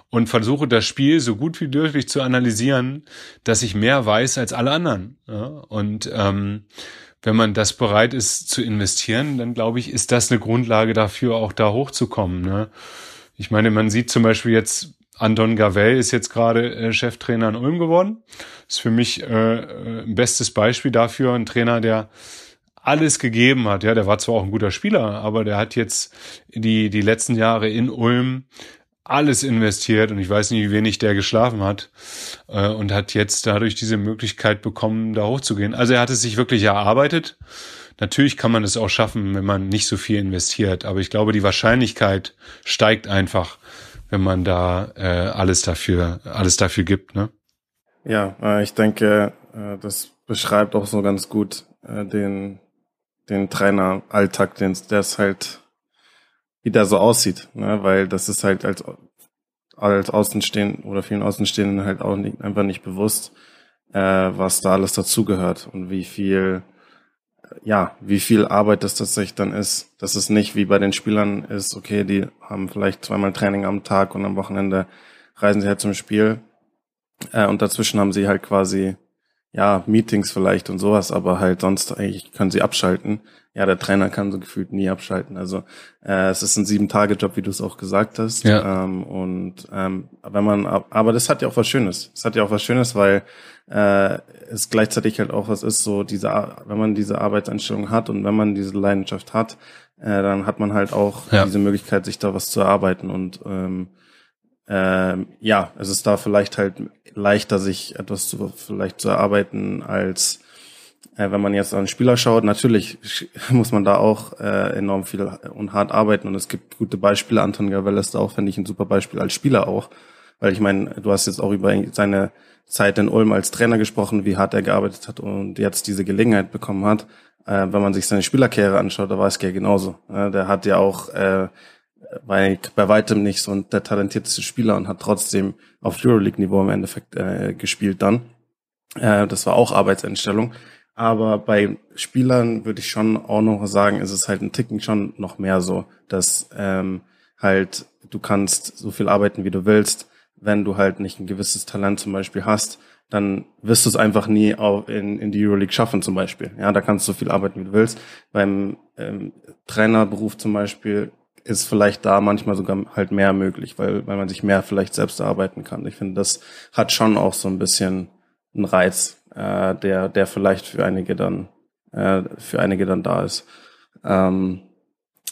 und versuche das Spiel so gut wie möglich zu analysieren, dass ich mehr weiß als alle anderen. Ja? Und ähm, wenn man das bereit ist zu investieren, dann glaube ich, ist das eine Grundlage dafür, auch da hochzukommen. Ne? Ich meine, man sieht zum Beispiel jetzt, Anton Gavel ist jetzt gerade äh, Cheftrainer in Ulm geworden. Ist für mich äh, äh, ein bestes Beispiel dafür, ein Trainer, der alles gegeben hat. Ja, der war zwar auch ein guter Spieler, aber der hat jetzt die, die letzten Jahre in Ulm alles investiert und ich weiß nicht, wie wenig der geschlafen hat äh, und hat jetzt dadurch diese Möglichkeit bekommen, da hochzugehen. Also er hat es sich wirklich erarbeitet. Natürlich kann man es auch schaffen, wenn man nicht so viel investiert, aber ich glaube, die Wahrscheinlichkeit steigt einfach, wenn man da äh, alles dafür alles dafür gibt. Ne? Ja, äh, ich denke, äh, das beschreibt auch so ganz gut äh, den den Traineralltag, den es halt wie der so aussieht, ne? weil das ist halt als, als Außenstehenden oder vielen Außenstehenden halt auch nicht, einfach nicht bewusst, äh, was da alles dazugehört und wie viel, ja, wie viel Arbeit das tatsächlich dann ist. Dass es nicht wie bei den Spielern ist, okay, die haben vielleicht zweimal Training am Tag und am Wochenende reisen sie halt zum Spiel äh, und dazwischen haben sie halt quasi ja, Meetings vielleicht und sowas, aber halt sonst eigentlich können sie abschalten. Ja, der Trainer kann so gefühlt nie abschalten. Also äh, es ist ein Sieben-Tage-Job, wie du es auch gesagt hast. Ja. Ähm, und ähm, wenn man, aber das hat ja auch was Schönes. Es hat ja auch was Schönes, weil äh, es gleichzeitig halt auch was ist, so diese, wenn man diese Arbeitseinstellung hat und wenn man diese Leidenschaft hat, äh, dann hat man halt auch ja. diese Möglichkeit, sich da was zu erarbeiten und ähm, ähm, ja, es ist da vielleicht halt leichter, sich etwas zu, vielleicht zu erarbeiten, als äh, wenn man jetzt an Spieler schaut. Natürlich muss man da auch äh, enorm viel und hart arbeiten und es gibt gute Beispiele. Anton Gavel ist da auch, finde ich, ein super Beispiel als Spieler auch. Weil ich meine, du hast jetzt auch über seine Zeit in Ulm als Trainer gesprochen, wie hart er gearbeitet hat und jetzt diese Gelegenheit bekommen hat. Äh, wenn man sich seine Spielerkarriere anschaut, da war es ja genauso. Äh, der hat ja auch äh, bei, bei weitem nicht so der talentierteste Spieler und hat trotzdem auf Euroleague-Niveau im Endeffekt äh, gespielt dann. Äh, das war auch Arbeitseinstellung. Aber bei Spielern würde ich schon auch noch sagen, ist es halt ein Ticken schon noch mehr so, dass ähm, halt du kannst so viel arbeiten, wie du willst. Wenn du halt nicht ein gewisses Talent zum Beispiel hast, dann wirst du es einfach nie auch in, in die Euroleague schaffen zum Beispiel. Ja, da kannst du so viel arbeiten, wie du willst. Beim ähm, Trainerberuf zum Beispiel ist vielleicht da manchmal sogar halt mehr möglich, weil, weil man sich mehr vielleicht selbst erarbeiten kann. Ich finde, das hat schon auch so ein bisschen einen Reiz, äh, der, der vielleicht für einige dann, äh, für einige dann da ist. Ähm,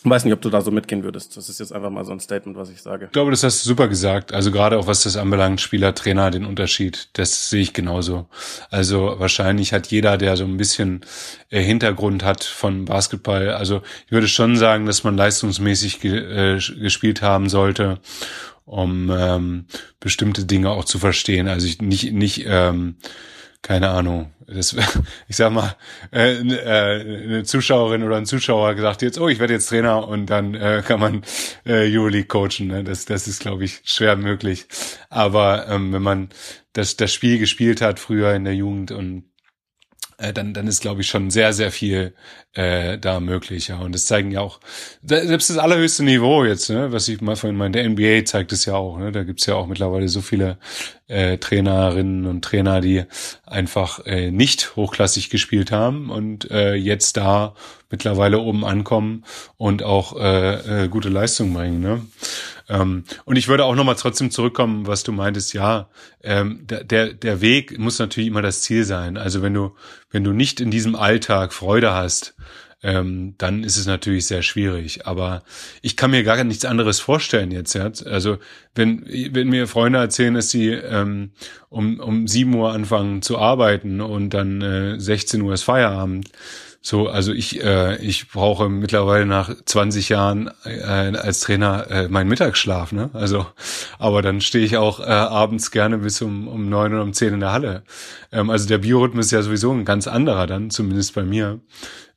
ich weiß nicht, ob du da so mitgehen würdest. Das ist jetzt einfach mal so ein Statement, was ich sage. Ich glaube, das hast du super gesagt. Also gerade auch was das anbelangt, Spieler, Trainer, den Unterschied, das sehe ich genauso. Also wahrscheinlich hat jeder, der so ein bisschen äh, Hintergrund hat von Basketball, also ich würde schon sagen, dass man leistungsmäßig ge äh, gespielt haben sollte, um ähm, bestimmte Dinge auch zu verstehen. Also ich nicht, nicht ähm, keine Ahnung, das, ich sag mal, äh, äh, eine Zuschauerin oder ein Zuschauer gesagt jetzt, oh, ich werde jetzt Trainer und dann äh, kann man äh, Euroleague coachen. Ne? Das, das ist, glaube ich, schwer möglich. Aber ähm, wenn man das, das Spiel gespielt hat früher in der Jugend und äh, dann, dann ist, glaube ich, schon sehr, sehr viel äh, da möglich. Ja. Und das zeigen ja auch, selbst das allerhöchste Niveau jetzt, ne, was ich mal vorhin meinte, der NBA zeigt es ja auch. Ne? Da gibt's ja auch mittlerweile so viele äh, Trainerinnen und Trainer, die einfach äh, nicht hochklassig gespielt haben und äh, jetzt da mittlerweile oben ankommen und auch äh, äh, gute Leistung bringen. Ne? Ähm, und ich würde auch nochmal trotzdem zurückkommen, was du meintest, ja, ähm, der, der, Weg muss natürlich immer das Ziel sein. Also wenn du, wenn du nicht in diesem Alltag Freude hast, ähm, dann ist es natürlich sehr schwierig. Aber ich kann mir gar nichts anderes vorstellen jetzt. Ja? Also wenn, wenn mir Freunde erzählen, dass sie ähm, um, um 7 Uhr anfangen zu arbeiten und dann äh, 16 Uhr ist Feierabend, so, also ich, äh, ich brauche mittlerweile nach 20 Jahren äh, als Trainer äh, meinen Mittagsschlaf, ne? Also, aber dann stehe ich auch äh, abends gerne bis um, um neun oder um zehn in der Halle. Ähm, also der Biorhythmus ist ja sowieso ein ganz anderer dann, zumindest bei mir.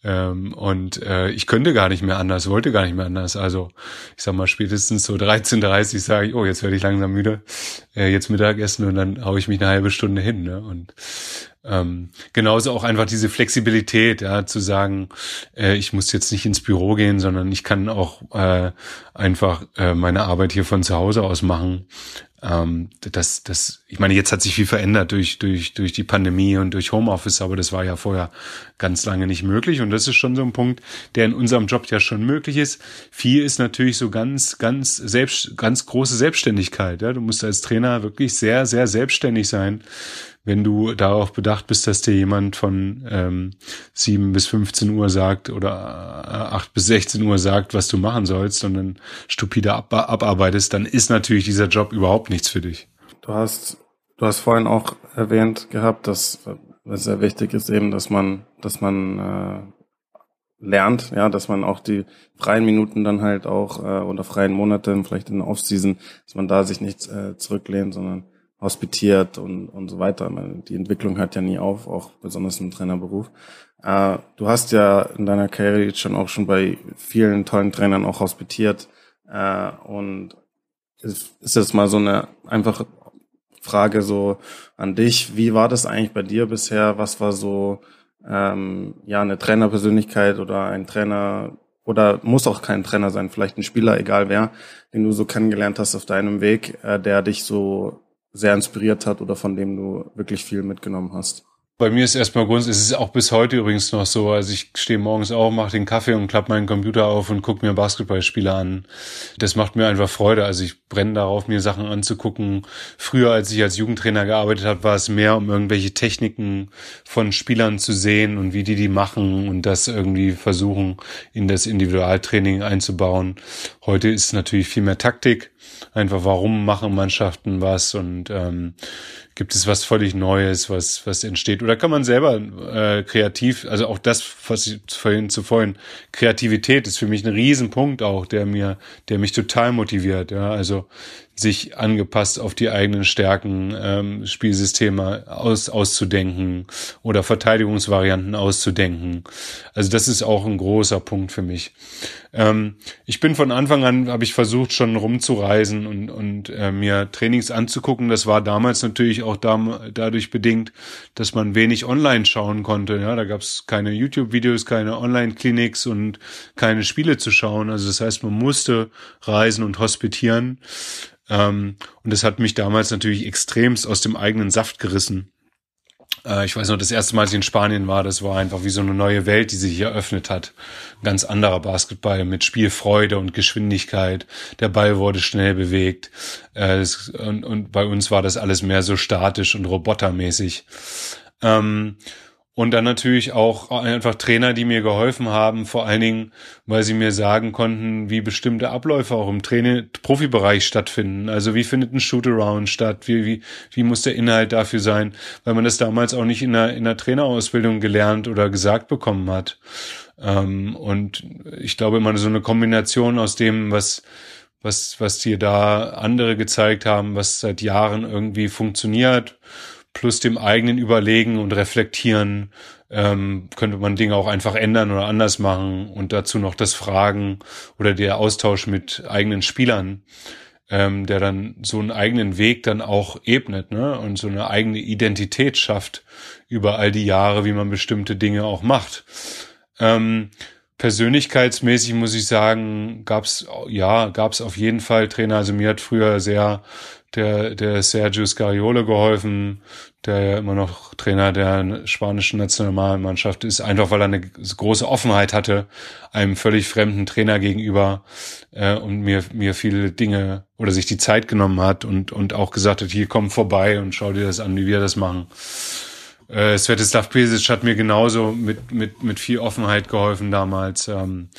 Ähm, und äh, ich könnte gar nicht mehr anders, wollte gar nicht mehr anders. Also ich sag mal, spätestens so 13.30 sage ich, oh, jetzt werde ich langsam müde, äh, jetzt Mittagessen und dann hau ich mich eine halbe Stunde hin. Ne? Und ähm, genauso auch einfach diese Flexibilität, ja, zu sagen, äh, ich muss jetzt nicht ins Büro gehen, sondern ich kann auch äh, einfach äh, meine Arbeit hier von zu Hause aus machen. Ähm, das, das, ich meine, jetzt hat sich viel verändert durch, durch, durch die Pandemie und durch Homeoffice, aber das war ja vorher ganz lange nicht möglich. Und das ist schon so ein Punkt, der in unserem Job ja schon möglich ist. Viel ist natürlich so ganz, ganz selbst, ganz große Selbstständigkeit. Ja? Du musst als Trainer wirklich sehr, sehr selbstständig sein wenn du darauf bedacht bist, dass dir jemand von ähm, 7 bis 15 Uhr sagt oder äh, 8 bis 16 Uhr sagt, was du machen sollst und dann stupide ab abarbeitest, dann ist natürlich dieser Job überhaupt nichts für dich. Du hast, du hast vorhin auch erwähnt gehabt, dass was sehr wichtig ist eben, dass man, dass man äh, lernt, ja, dass man auch die freien Minuten dann halt auch äh, oder freien Monate, vielleicht in der Offseason, dass man da sich nicht äh, zurücklehnt, sondern hospitiert und, und so weiter. Die Entwicklung hört ja nie auf, auch besonders im Trainerberuf. Äh, du hast ja in deiner Karriere jetzt schon auch schon bei vielen tollen Trainern auch hospitiert äh, und ist, ist jetzt mal so eine einfache Frage so an dich. Wie war das eigentlich bei dir bisher? Was war so ähm, ja eine Trainerpersönlichkeit oder ein Trainer oder muss auch kein Trainer sein, vielleicht ein Spieler, egal wer, den du so kennengelernt hast auf deinem Weg, äh, der dich so sehr inspiriert hat oder von dem du wirklich viel mitgenommen hast? Bei mir ist erstmal grundsätzlich, es ist auch bis heute übrigens noch so, also ich stehe morgens auf, mache den Kaffee und klappe meinen Computer auf und gucke mir Basketballspieler an. Das macht mir einfach Freude. Also ich brenne darauf, mir Sachen anzugucken. Früher, als ich als Jugendtrainer gearbeitet habe, war es mehr, um irgendwelche Techniken von Spielern zu sehen und wie die die machen und das irgendwie versuchen, in das Individualtraining einzubauen. Heute ist natürlich viel mehr Taktik. Einfach, warum machen Mannschaften was und ähm, Gibt es was völlig Neues, was, was entsteht? Oder kann man selber äh, kreativ, also auch das, was ich vorhin zuvor, Kreativität ist für mich ein Riesenpunkt auch, der mir, der mich total motiviert. Ja, also sich angepasst auf die eigenen Stärken, ähm, Spielsysteme aus, auszudenken oder Verteidigungsvarianten auszudenken. Also das ist auch ein großer Punkt für mich. Ähm, ich bin von Anfang an, habe ich versucht schon rumzureisen und, und äh, mir Trainings anzugucken. Das war damals natürlich auch da, dadurch bedingt, dass man wenig online schauen konnte. Ja, da gab es keine YouTube-Videos, keine Online-Clinics und keine Spiele zu schauen. Also das heißt, man musste reisen und hospitieren. Ähm, und das hat mich damals natürlich extremst aus dem eigenen Saft gerissen. Äh, ich weiß noch, das erste Mal, als ich in Spanien war, das war einfach wie so eine neue Welt, die sich eröffnet hat. Ein ganz anderer Basketball mit Spielfreude und Geschwindigkeit. Der Ball wurde schnell bewegt. Äh, das, und, und, bei uns war das alles mehr so statisch und robotermäßig. Ähm, und dann natürlich auch einfach Trainer, die mir geholfen haben, vor allen Dingen, weil sie mir sagen konnten, wie bestimmte Abläufe auch im Training, Profibereich stattfinden. Also wie findet ein Shootaround statt? Wie, wie, wie muss der Inhalt dafür sein? Weil man das damals auch nicht in der, in der Trainerausbildung gelernt oder gesagt bekommen hat. Ähm, und ich glaube immer so eine Kombination aus dem, was, was, was dir da andere gezeigt haben, was seit Jahren irgendwie funktioniert plus dem eigenen Überlegen und Reflektieren ähm, könnte man Dinge auch einfach ändern oder anders machen und dazu noch das Fragen oder der Austausch mit eigenen Spielern, ähm, der dann so einen eigenen Weg dann auch ebnet ne? und so eine eigene Identität schafft über all die Jahre, wie man bestimmte Dinge auch macht. Ähm, persönlichkeitsmäßig muss ich sagen, gab's ja gab's auf jeden Fall Trainer. Also mir hat früher sehr der, der Sergio Scariolo geholfen, der ja immer noch Trainer der spanischen Nationalmannschaft ist, einfach weil er eine große Offenheit hatte, einem völlig fremden Trainer gegenüber äh, und mir, mir viele Dinge oder sich die Zeit genommen hat und, und auch gesagt hat, hier komm vorbei und schau dir das an, wie wir das machen. Äh, Svetislav Pesic hat mir genauso mit, mit, mit viel Offenheit geholfen damals. Ähm,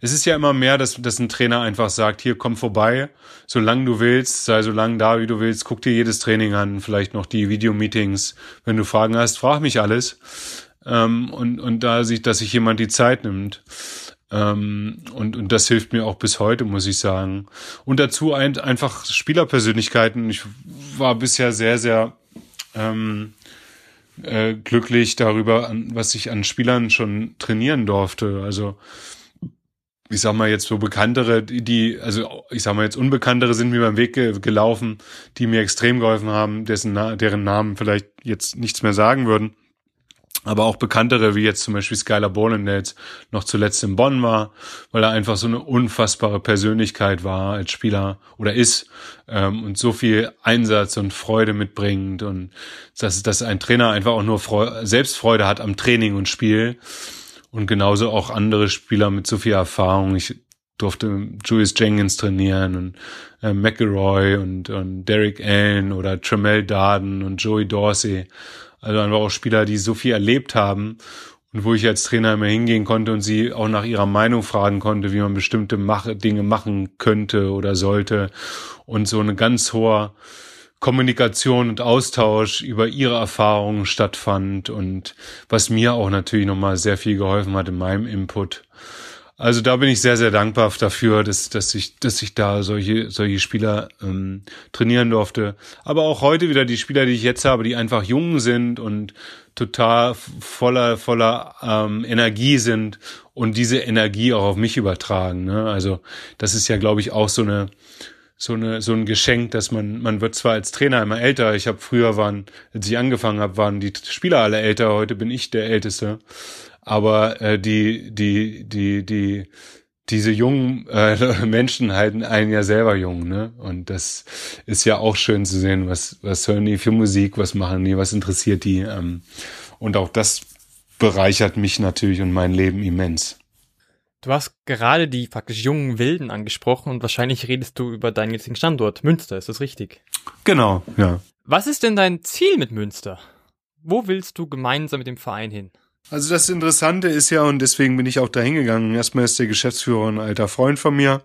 es ist ja immer mehr, dass, dass ein Trainer einfach sagt, hier komm vorbei, solange du willst, sei so lange da, wie du willst, guck dir jedes Training an, vielleicht noch die Videomeetings. Wenn du Fragen hast, frag mich alles. Ähm, und, und da sieht, dass sich jemand die Zeit nimmt. Ähm, und, und das hilft mir auch bis heute, muss ich sagen. Und dazu ein, einfach Spielerpersönlichkeiten. Ich war bisher sehr, sehr ähm, äh, glücklich darüber, was ich an Spielern schon trainieren durfte. Also ich sag mal jetzt so bekanntere, die, also ich sag mal jetzt unbekanntere sind mir beim Weg ge gelaufen, die mir extrem geholfen haben, dessen, deren Namen vielleicht jetzt nichts mehr sagen würden aber auch bekanntere, wie jetzt zum Beispiel Skylar Boland, der jetzt noch zuletzt in Bonn war, weil er einfach so eine unfassbare Persönlichkeit war als Spieler oder ist ähm, und so viel Einsatz und Freude mitbringt und dass, dass ein Trainer einfach auch nur Freude, Selbstfreude hat am Training und Spiel und genauso auch andere Spieler mit so viel Erfahrung. Ich durfte Julius Jenkins trainieren und äh, McElroy und, und Derek Allen oder Tremel Darden und Joey Dorsey. Also einfach auch Spieler, die so viel erlebt haben und wo ich als Trainer immer hingehen konnte und sie auch nach ihrer Meinung fragen konnte, wie man bestimmte Dinge machen könnte oder sollte und so eine ganz hohe Kommunikation und Austausch über ihre Erfahrungen stattfand und was mir auch natürlich nochmal sehr viel geholfen hat in meinem Input. Also da bin ich sehr, sehr dankbar dafür, dass, dass ich, dass ich da solche, solche Spieler ähm, trainieren durfte. Aber auch heute wieder die Spieler, die ich jetzt habe, die einfach jung sind und total voller, voller ähm, Energie sind und diese Energie auch auf mich übertragen. Ne? Also das ist ja, glaube ich, auch so eine so eine so ein Geschenk, dass man man wird zwar als Trainer immer älter. Ich habe früher waren, als ich angefangen habe, waren die Spieler alle älter. Heute bin ich der Älteste aber äh, die, die, die, die, diese jungen äh, Menschen halten einen ja selber jung, ne? Und das ist ja auch schön zu sehen, was, was hören die für Musik, was machen die, was interessiert die. Ähm, und auch das bereichert mich natürlich und mein Leben immens. Du hast gerade die faktisch jungen Wilden angesprochen und wahrscheinlich redest du über deinen jetzigen Standort, Münster, ist das richtig? Genau, ja. Was ist denn dein Ziel mit Münster? Wo willst du gemeinsam mit dem Verein hin? Also das Interessante ist ja, und deswegen bin ich auch da hingegangen, erstmal ist der Geschäftsführer ein alter Freund von mir.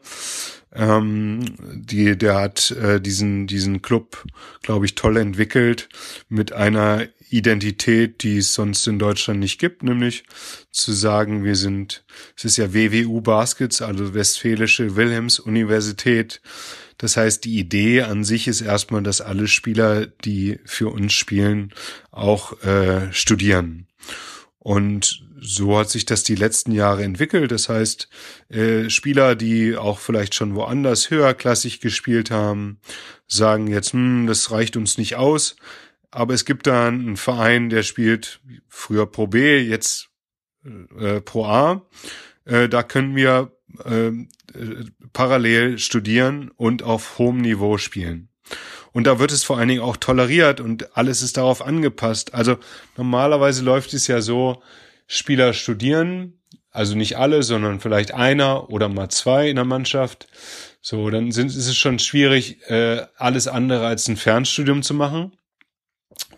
Ähm, die, der hat äh, diesen, diesen Club, glaube ich, toll entwickelt mit einer Identität, die es sonst in Deutschland nicht gibt, nämlich zu sagen, wir sind, es ist ja WWU Baskets, also Westfälische Wilhelms Universität. Das heißt, die Idee an sich ist erstmal, dass alle Spieler, die für uns spielen, auch äh, studieren. Und so hat sich das die letzten Jahre entwickelt. Das heißt, äh, Spieler, die auch vielleicht schon woanders höherklassig gespielt haben, sagen jetzt, hm, das reicht uns nicht aus. Aber es gibt da einen Verein, der spielt früher Pro B, jetzt äh, Pro A. Äh, da können wir äh, parallel studieren und auf hohem Niveau spielen. Und da wird es vor allen Dingen auch toleriert und alles ist darauf angepasst. Also normalerweise läuft es ja so, Spieler studieren, also nicht alle, sondern vielleicht einer oder mal zwei in der Mannschaft. So, dann sind, ist es schon schwierig, äh, alles andere als ein Fernstudium zu machen.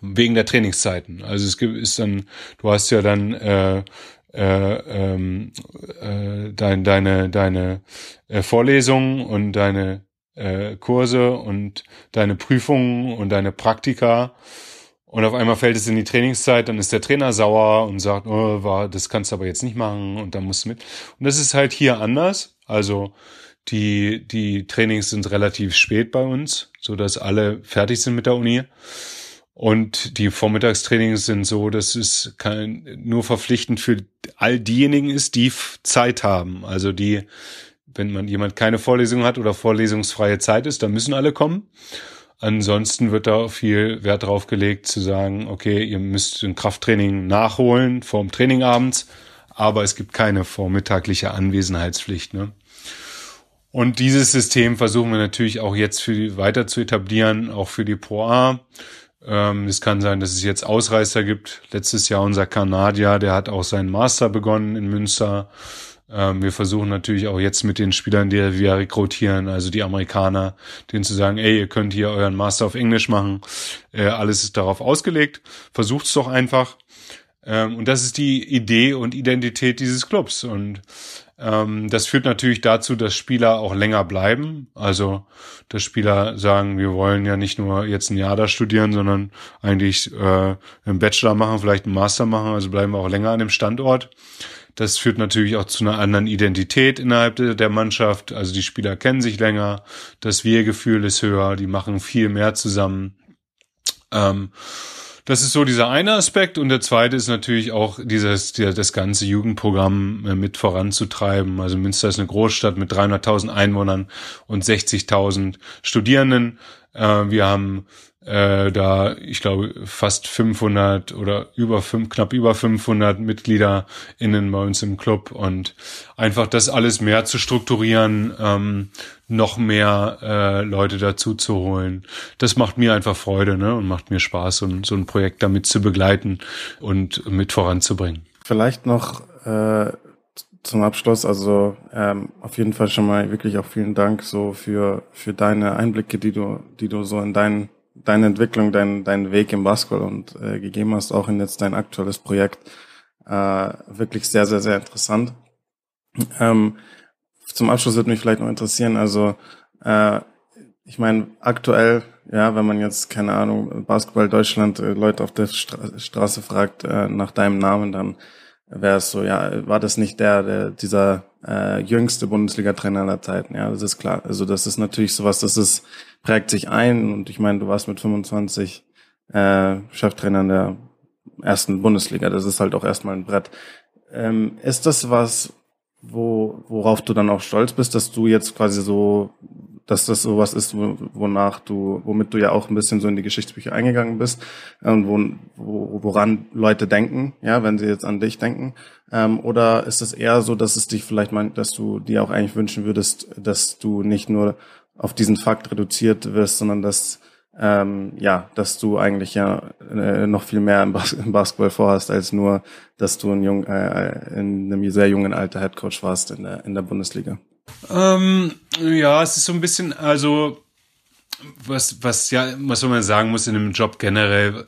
Wegen der Trainingszeiten. Also es gibt, ist dann, du hast ja dann äh, äh, ähm, äh, dein, deine, deine äh, Vorlesungen und deine äh, Kurse und deine Prüfungen und deine Praktika. Und auf einmal fällt es in die Trainingszeit, dann ist der Trainer sauer und sagt, oh, war, das kannst du aber jetzt nicht machen und dann musst du mit. Und das ist halt hier anders. Also die, die Trainings sind relativ spät bei uns, so dass alle fertig sind mit der Uni. Und die Vormittagstrainings sind so, dass es kein, nur verpflichtend für all diejenigen ist, die Zeit haben. Also die wenn man jemand keine Vorlesung hat oder vorlesungsfreie Zeit ist, dann müssen alle kommen. Ansonsten wird da viel Wert drauf gelegt zu sagen, okay, ihr müsst ein Krafttraining nachholen vorm Training abends, aber es gibt keine vormittagliche Anwesenheitspflicht. Ne? Und dieses System versuchen wir natürlich auch jetzt für die weiter zu etablieren, auch für die Pro A. Ähm, es kann sein, dass es jetzt Ausreißer gibt. Letztes Jahr unser Kanadier, der hat auch seinen Master begonnen in Münster. Ähm, wir versuchen natürlich auch jetzt mit den Spielern, die wir rekrutieren, also die Amerikaner, denen zu sagen, ey, ihr könnt hier euren Master auf Englisch machen. Äh, alles ist darauf ausgelegt. Versucht's doch einfach. Ähm, und das ist die Idee und Identität dieses Clubs. Und ähm, das führt natürlich dazu, dass Spieler auch länger bleiben. Also, dass Spieler sagen, wir wollen ja nicht nur jetzt ein Jahr da studieren, sondern eigentlich äh, einen Bachelor machen, vielleicht einen Master machen. Also bleiben wir auch länger an dem Standort. Das führt natürlich auch zu einer anderen Identität innerhalb der Mannschaft. Also die Spieler kennen sich länger, das Wir-Gefühl ist höher, die machen viel mehr zusammen. Ähm, das ist so dieser eine Aspekt und der zweite ist natürlich auch dieses das ganze Jugendprogramm äh, mit voranzutreiben. Also Münster ist eine Großstadt mit 300.000 Einwohnern und 60.000 Studierenden. Äh, wir haben äh, da, ich glaube, fast 500 oder über fünf, knapp über 500 Mitglieder innen bei uns im Club und einfach das alles mehr zu strukturieren, ähm, noch mehr äh, Leute dazu zu holen. Das macht mir einfach Freude ne? und macht mir Spaß, so, so ein Projekt damit zu begleiten und mit voranzubringen. Vielleicht noch äh, zum Abschluss, also ähm, auf jeden Fall schon mal wirklich auch vielen Dank so für für deine Einblicke, die du die du so in deinen deine Entwicklung, deinen deinen Weg im Basketball und äh, gegeben hast, auch in jetzt dein aktuelles Projekt. Äh, wirklich sehr sehr sehr interessant. Ähm, zum Abschluss würde mich vielleicht noch interessieren, also äh, ich meine aktuell, ja, wenn man jetzt keine Ahnung Basketball Deutschland äh, Leute auf der Stra Straße fragt äh, nach deinem Namen, dann wäre es so, ja, war das nicht der, der dieser äh, jüngste Bundesliga-Trainer aller Zeiten? Ja, das ist klar. Also das ist natürlich sowas, das ist prägt sich ein und ich meine, du warst mit 25 äh, Cheftrainer in der ersten Bundesliga. Das ist halt auch erstmal ein Brett. Ähm, ist das was, wo, worauf du dann auch stolz bist, dass du jetzt quasi so dass das sowas ist, wonach du, womit du ja auch ein bisschen so in die Geschichtsbücher eingegangen bist und wo, wo, woran Leute denken, ja, wenn sie jetzt an dich denken. Ähm, oder ist es eher so, dass es dich vielleicht meint, dass du dir auch eigentlich wünschen würdest, dass du nicht nur auf diesen Fakt reduziert wirst, sondern dass ähm, ja, dass du eigentlich ja äh, noch viel mehr im, Bas im, Basketball vorhast, als nur, dass du ein jung, äh, in einem sehr jungen Alter Headcoach warst in der, in der Bundesliga. Ähm, ja, es ist so ein bisschen, also was, was ja, was man sagen muss in einem Job generell,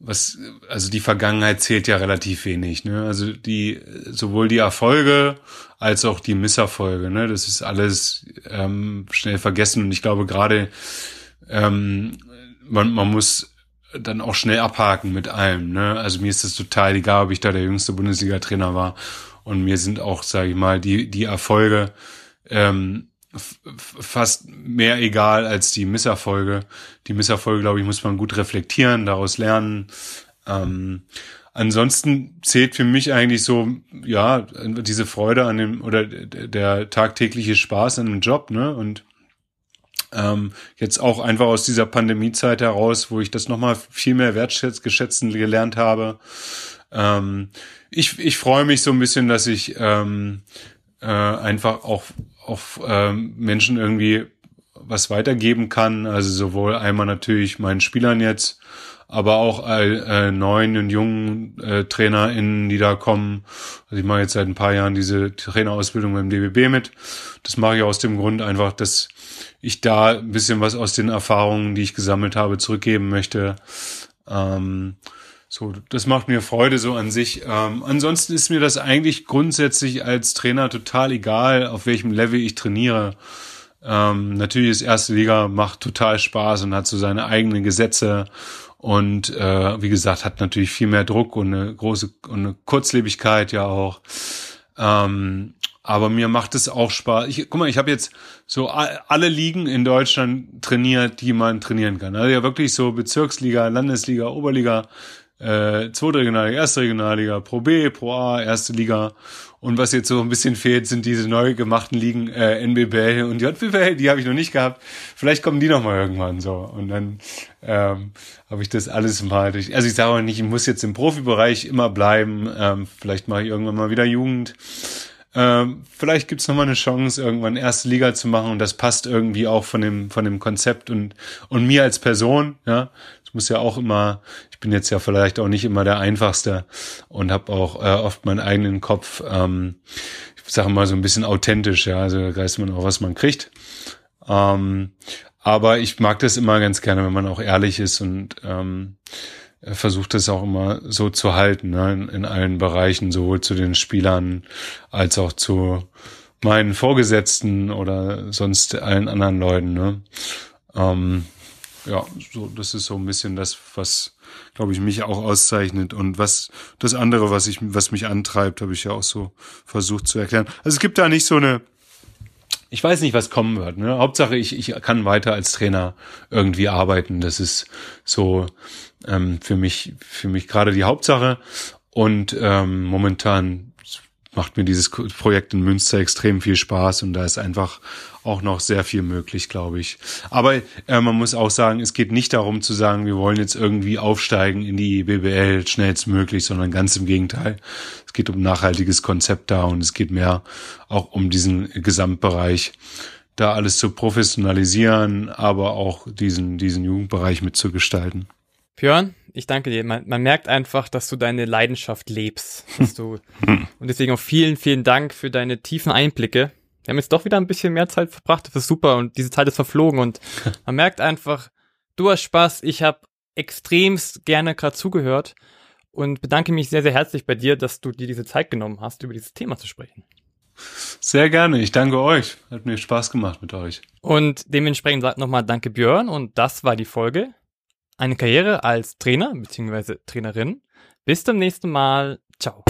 was, also die Vergangenheit zählt ja relativ wenig, ne? Also die, sowohl die Erfolge als auch die Misserfolge, ne? Das ist alles ähm, schnell vergessen und ich glaube gerade ähm, man, man muss dann auch schnell abhaken mit allem, ne? Also mir ist es total egal, ob ich da der jüngste Bundesliga-Trainer war und mir sind auch, sage ich mal, die die Erfolge ähm, fast mehr egal als die Misserfolge. Die Misserfolge, glaube ich, muss man gut reflektieren, daraus lernen. Ähm, ansonsten zählt für mich eigentlich so, ja, diese Freude an dem oder der tagtägliche Spaß an dem Job, ne? Und ähm, jetzt auch einfach aus dieser Pandemiezeit heraus, wo ich das nochmal viel mehr wertschätzen gelernt habe. Ähm, ich, ich freue mich so ein bisschen, dass ich ähm, äh, einfach auch auf äh, Menschen irgendwie was weitergeben kann. Also sowohl einmal natürlich meinen Spielern jetzt, aber auch äh, neuen und jungen äh, TrainerInnen, die da kommen. Also ich mache jetzt seit ein paar Jahren diese Trainerausbildung beim DBB mit. Das mache ich aus dem Grund einfach, dass ich da ein bisschen was aus den Erfahrungen, die ich gesammelt habe, zurückgeben möchte. Ähm, so, das macht mir Freude so an sich. Ähm, ansonsten ist mir das eigentlich grundsätzlich als Trainer total egal, auf welchem Level ich trainiere. Ähm, natürlich ist erste Liga macht total Spaß und hat so seine eigenen Gesetze und äh, wie gesagt hat natürlich viel mehr Druck und eine große und eine Kurzlebigkeit ja auch. Ähm, aber mir macht es auch Spaß. Ich, guck mal, ich habe jetzt so alle Ligen in Deutschland trainiert, die man trainieren kann. Also ja wirklich so Bezirksliga, Landesliga, Oberliga, äh, zweite Regionalliga, erste Regionalliga, Pro B, Pro A, erste Liga. Und was jetzt so ein bisschen fehlt, sind diese neu gemachten Ligen äh, NBBL und JBL, die habe ich noch nicht gehabt. Vielleicht kommen die noch mal irgendwann so. Und dann ähm, habe ich das alles mal durch. Also ich sage auch nicht, ich muss jetzt im Profibereich immer bleiben. Ähm, vielleicht mache ich irgendwann mal wieder Jugend. Ähm, vielleicht gibt's noch mal eine Chance, irgendwann erste Liga zu machen und das passt irgendwie auch von dem von dem Konzept und und mir als Person. Ja, ich muss ja auch immer, ich bin jetzt ja vielleicht auch nicht immer der Einfachste und habe auch äh, oft meinen eigenen Kopf, ähm, ich sage mal so ein bisschen authentisch, ja, also da weiß man auch, was man kriegt. Ähm, aber ich mag das immer ganz gerne, wenn man auch ehrlich ist und ähm, versucht das auch immer so zu halten, ne, in, in allen Bereichen, sowohl zu den Spielern als auch zu meinen Vorgesetzten oder sonst allen anderen Leuten. Ne? Ähm, ja, so, das ist so ein bisschen das, was, glaube ich, mich auch auszeichnet. Und was, das andere, was ich, was mich antreibt, habe ich ja auch so versucht zu erklären. Also es gibt da nicht so eine, ich weiß nicht, was kommen wird. Ne? Hauptsache, ich, ich kann weiter als Trainer irgendwie arbeiten. Das ist so ähm, für mich, für mich gerade die Hauptsache. Und ähm, momentan macht mir dieses Projekt in Münster extrem viel Spaß und da ist einfach auch noch sehr viel möglich, glaube ich. Aber äh, man muss auch sagen, es geht nicht darum zu sagen, wir wollen jetzt irgendwie aufsteigen in die BBL schnellstmöglich, sondern ganz im Gegenteil. Es geht um nachhaltiges Konzept da und es geht mehr auch um diesen Gesamtbereich, da alles zu professionalisieren, aber auch diesen, diesen Jugendbereich mitzugestalten. Björn, Ich danke dir. Man, man merkt einfach, dass du deine Leidenschaft lebst. Dass du, und deswegen auch vielen, vielen Dank für deine tiefen Einblicke. Wir haben jetzt doch wieder ein bisschen mehr Zeit verbracht. Das ist super und diese Zeit ist verflogen und man merkt einfach, du hast Spaß. Ich habe extremst gerne gerade zugehört und bedanke mich sehr, sehr herzlich bei dir, dass du dir diese Zeit genommen hast, über dieses Thema zu sprechen. Sehr gerne. Ich danke euch. Hat mir Spaß gemacht mit euch. Und dementsprechend sagt nochmal Danke Björn und das war die Folge. Eine Karriere als Trainer bzw. Trainerin. Bis zum nächsten Mal. Ciao.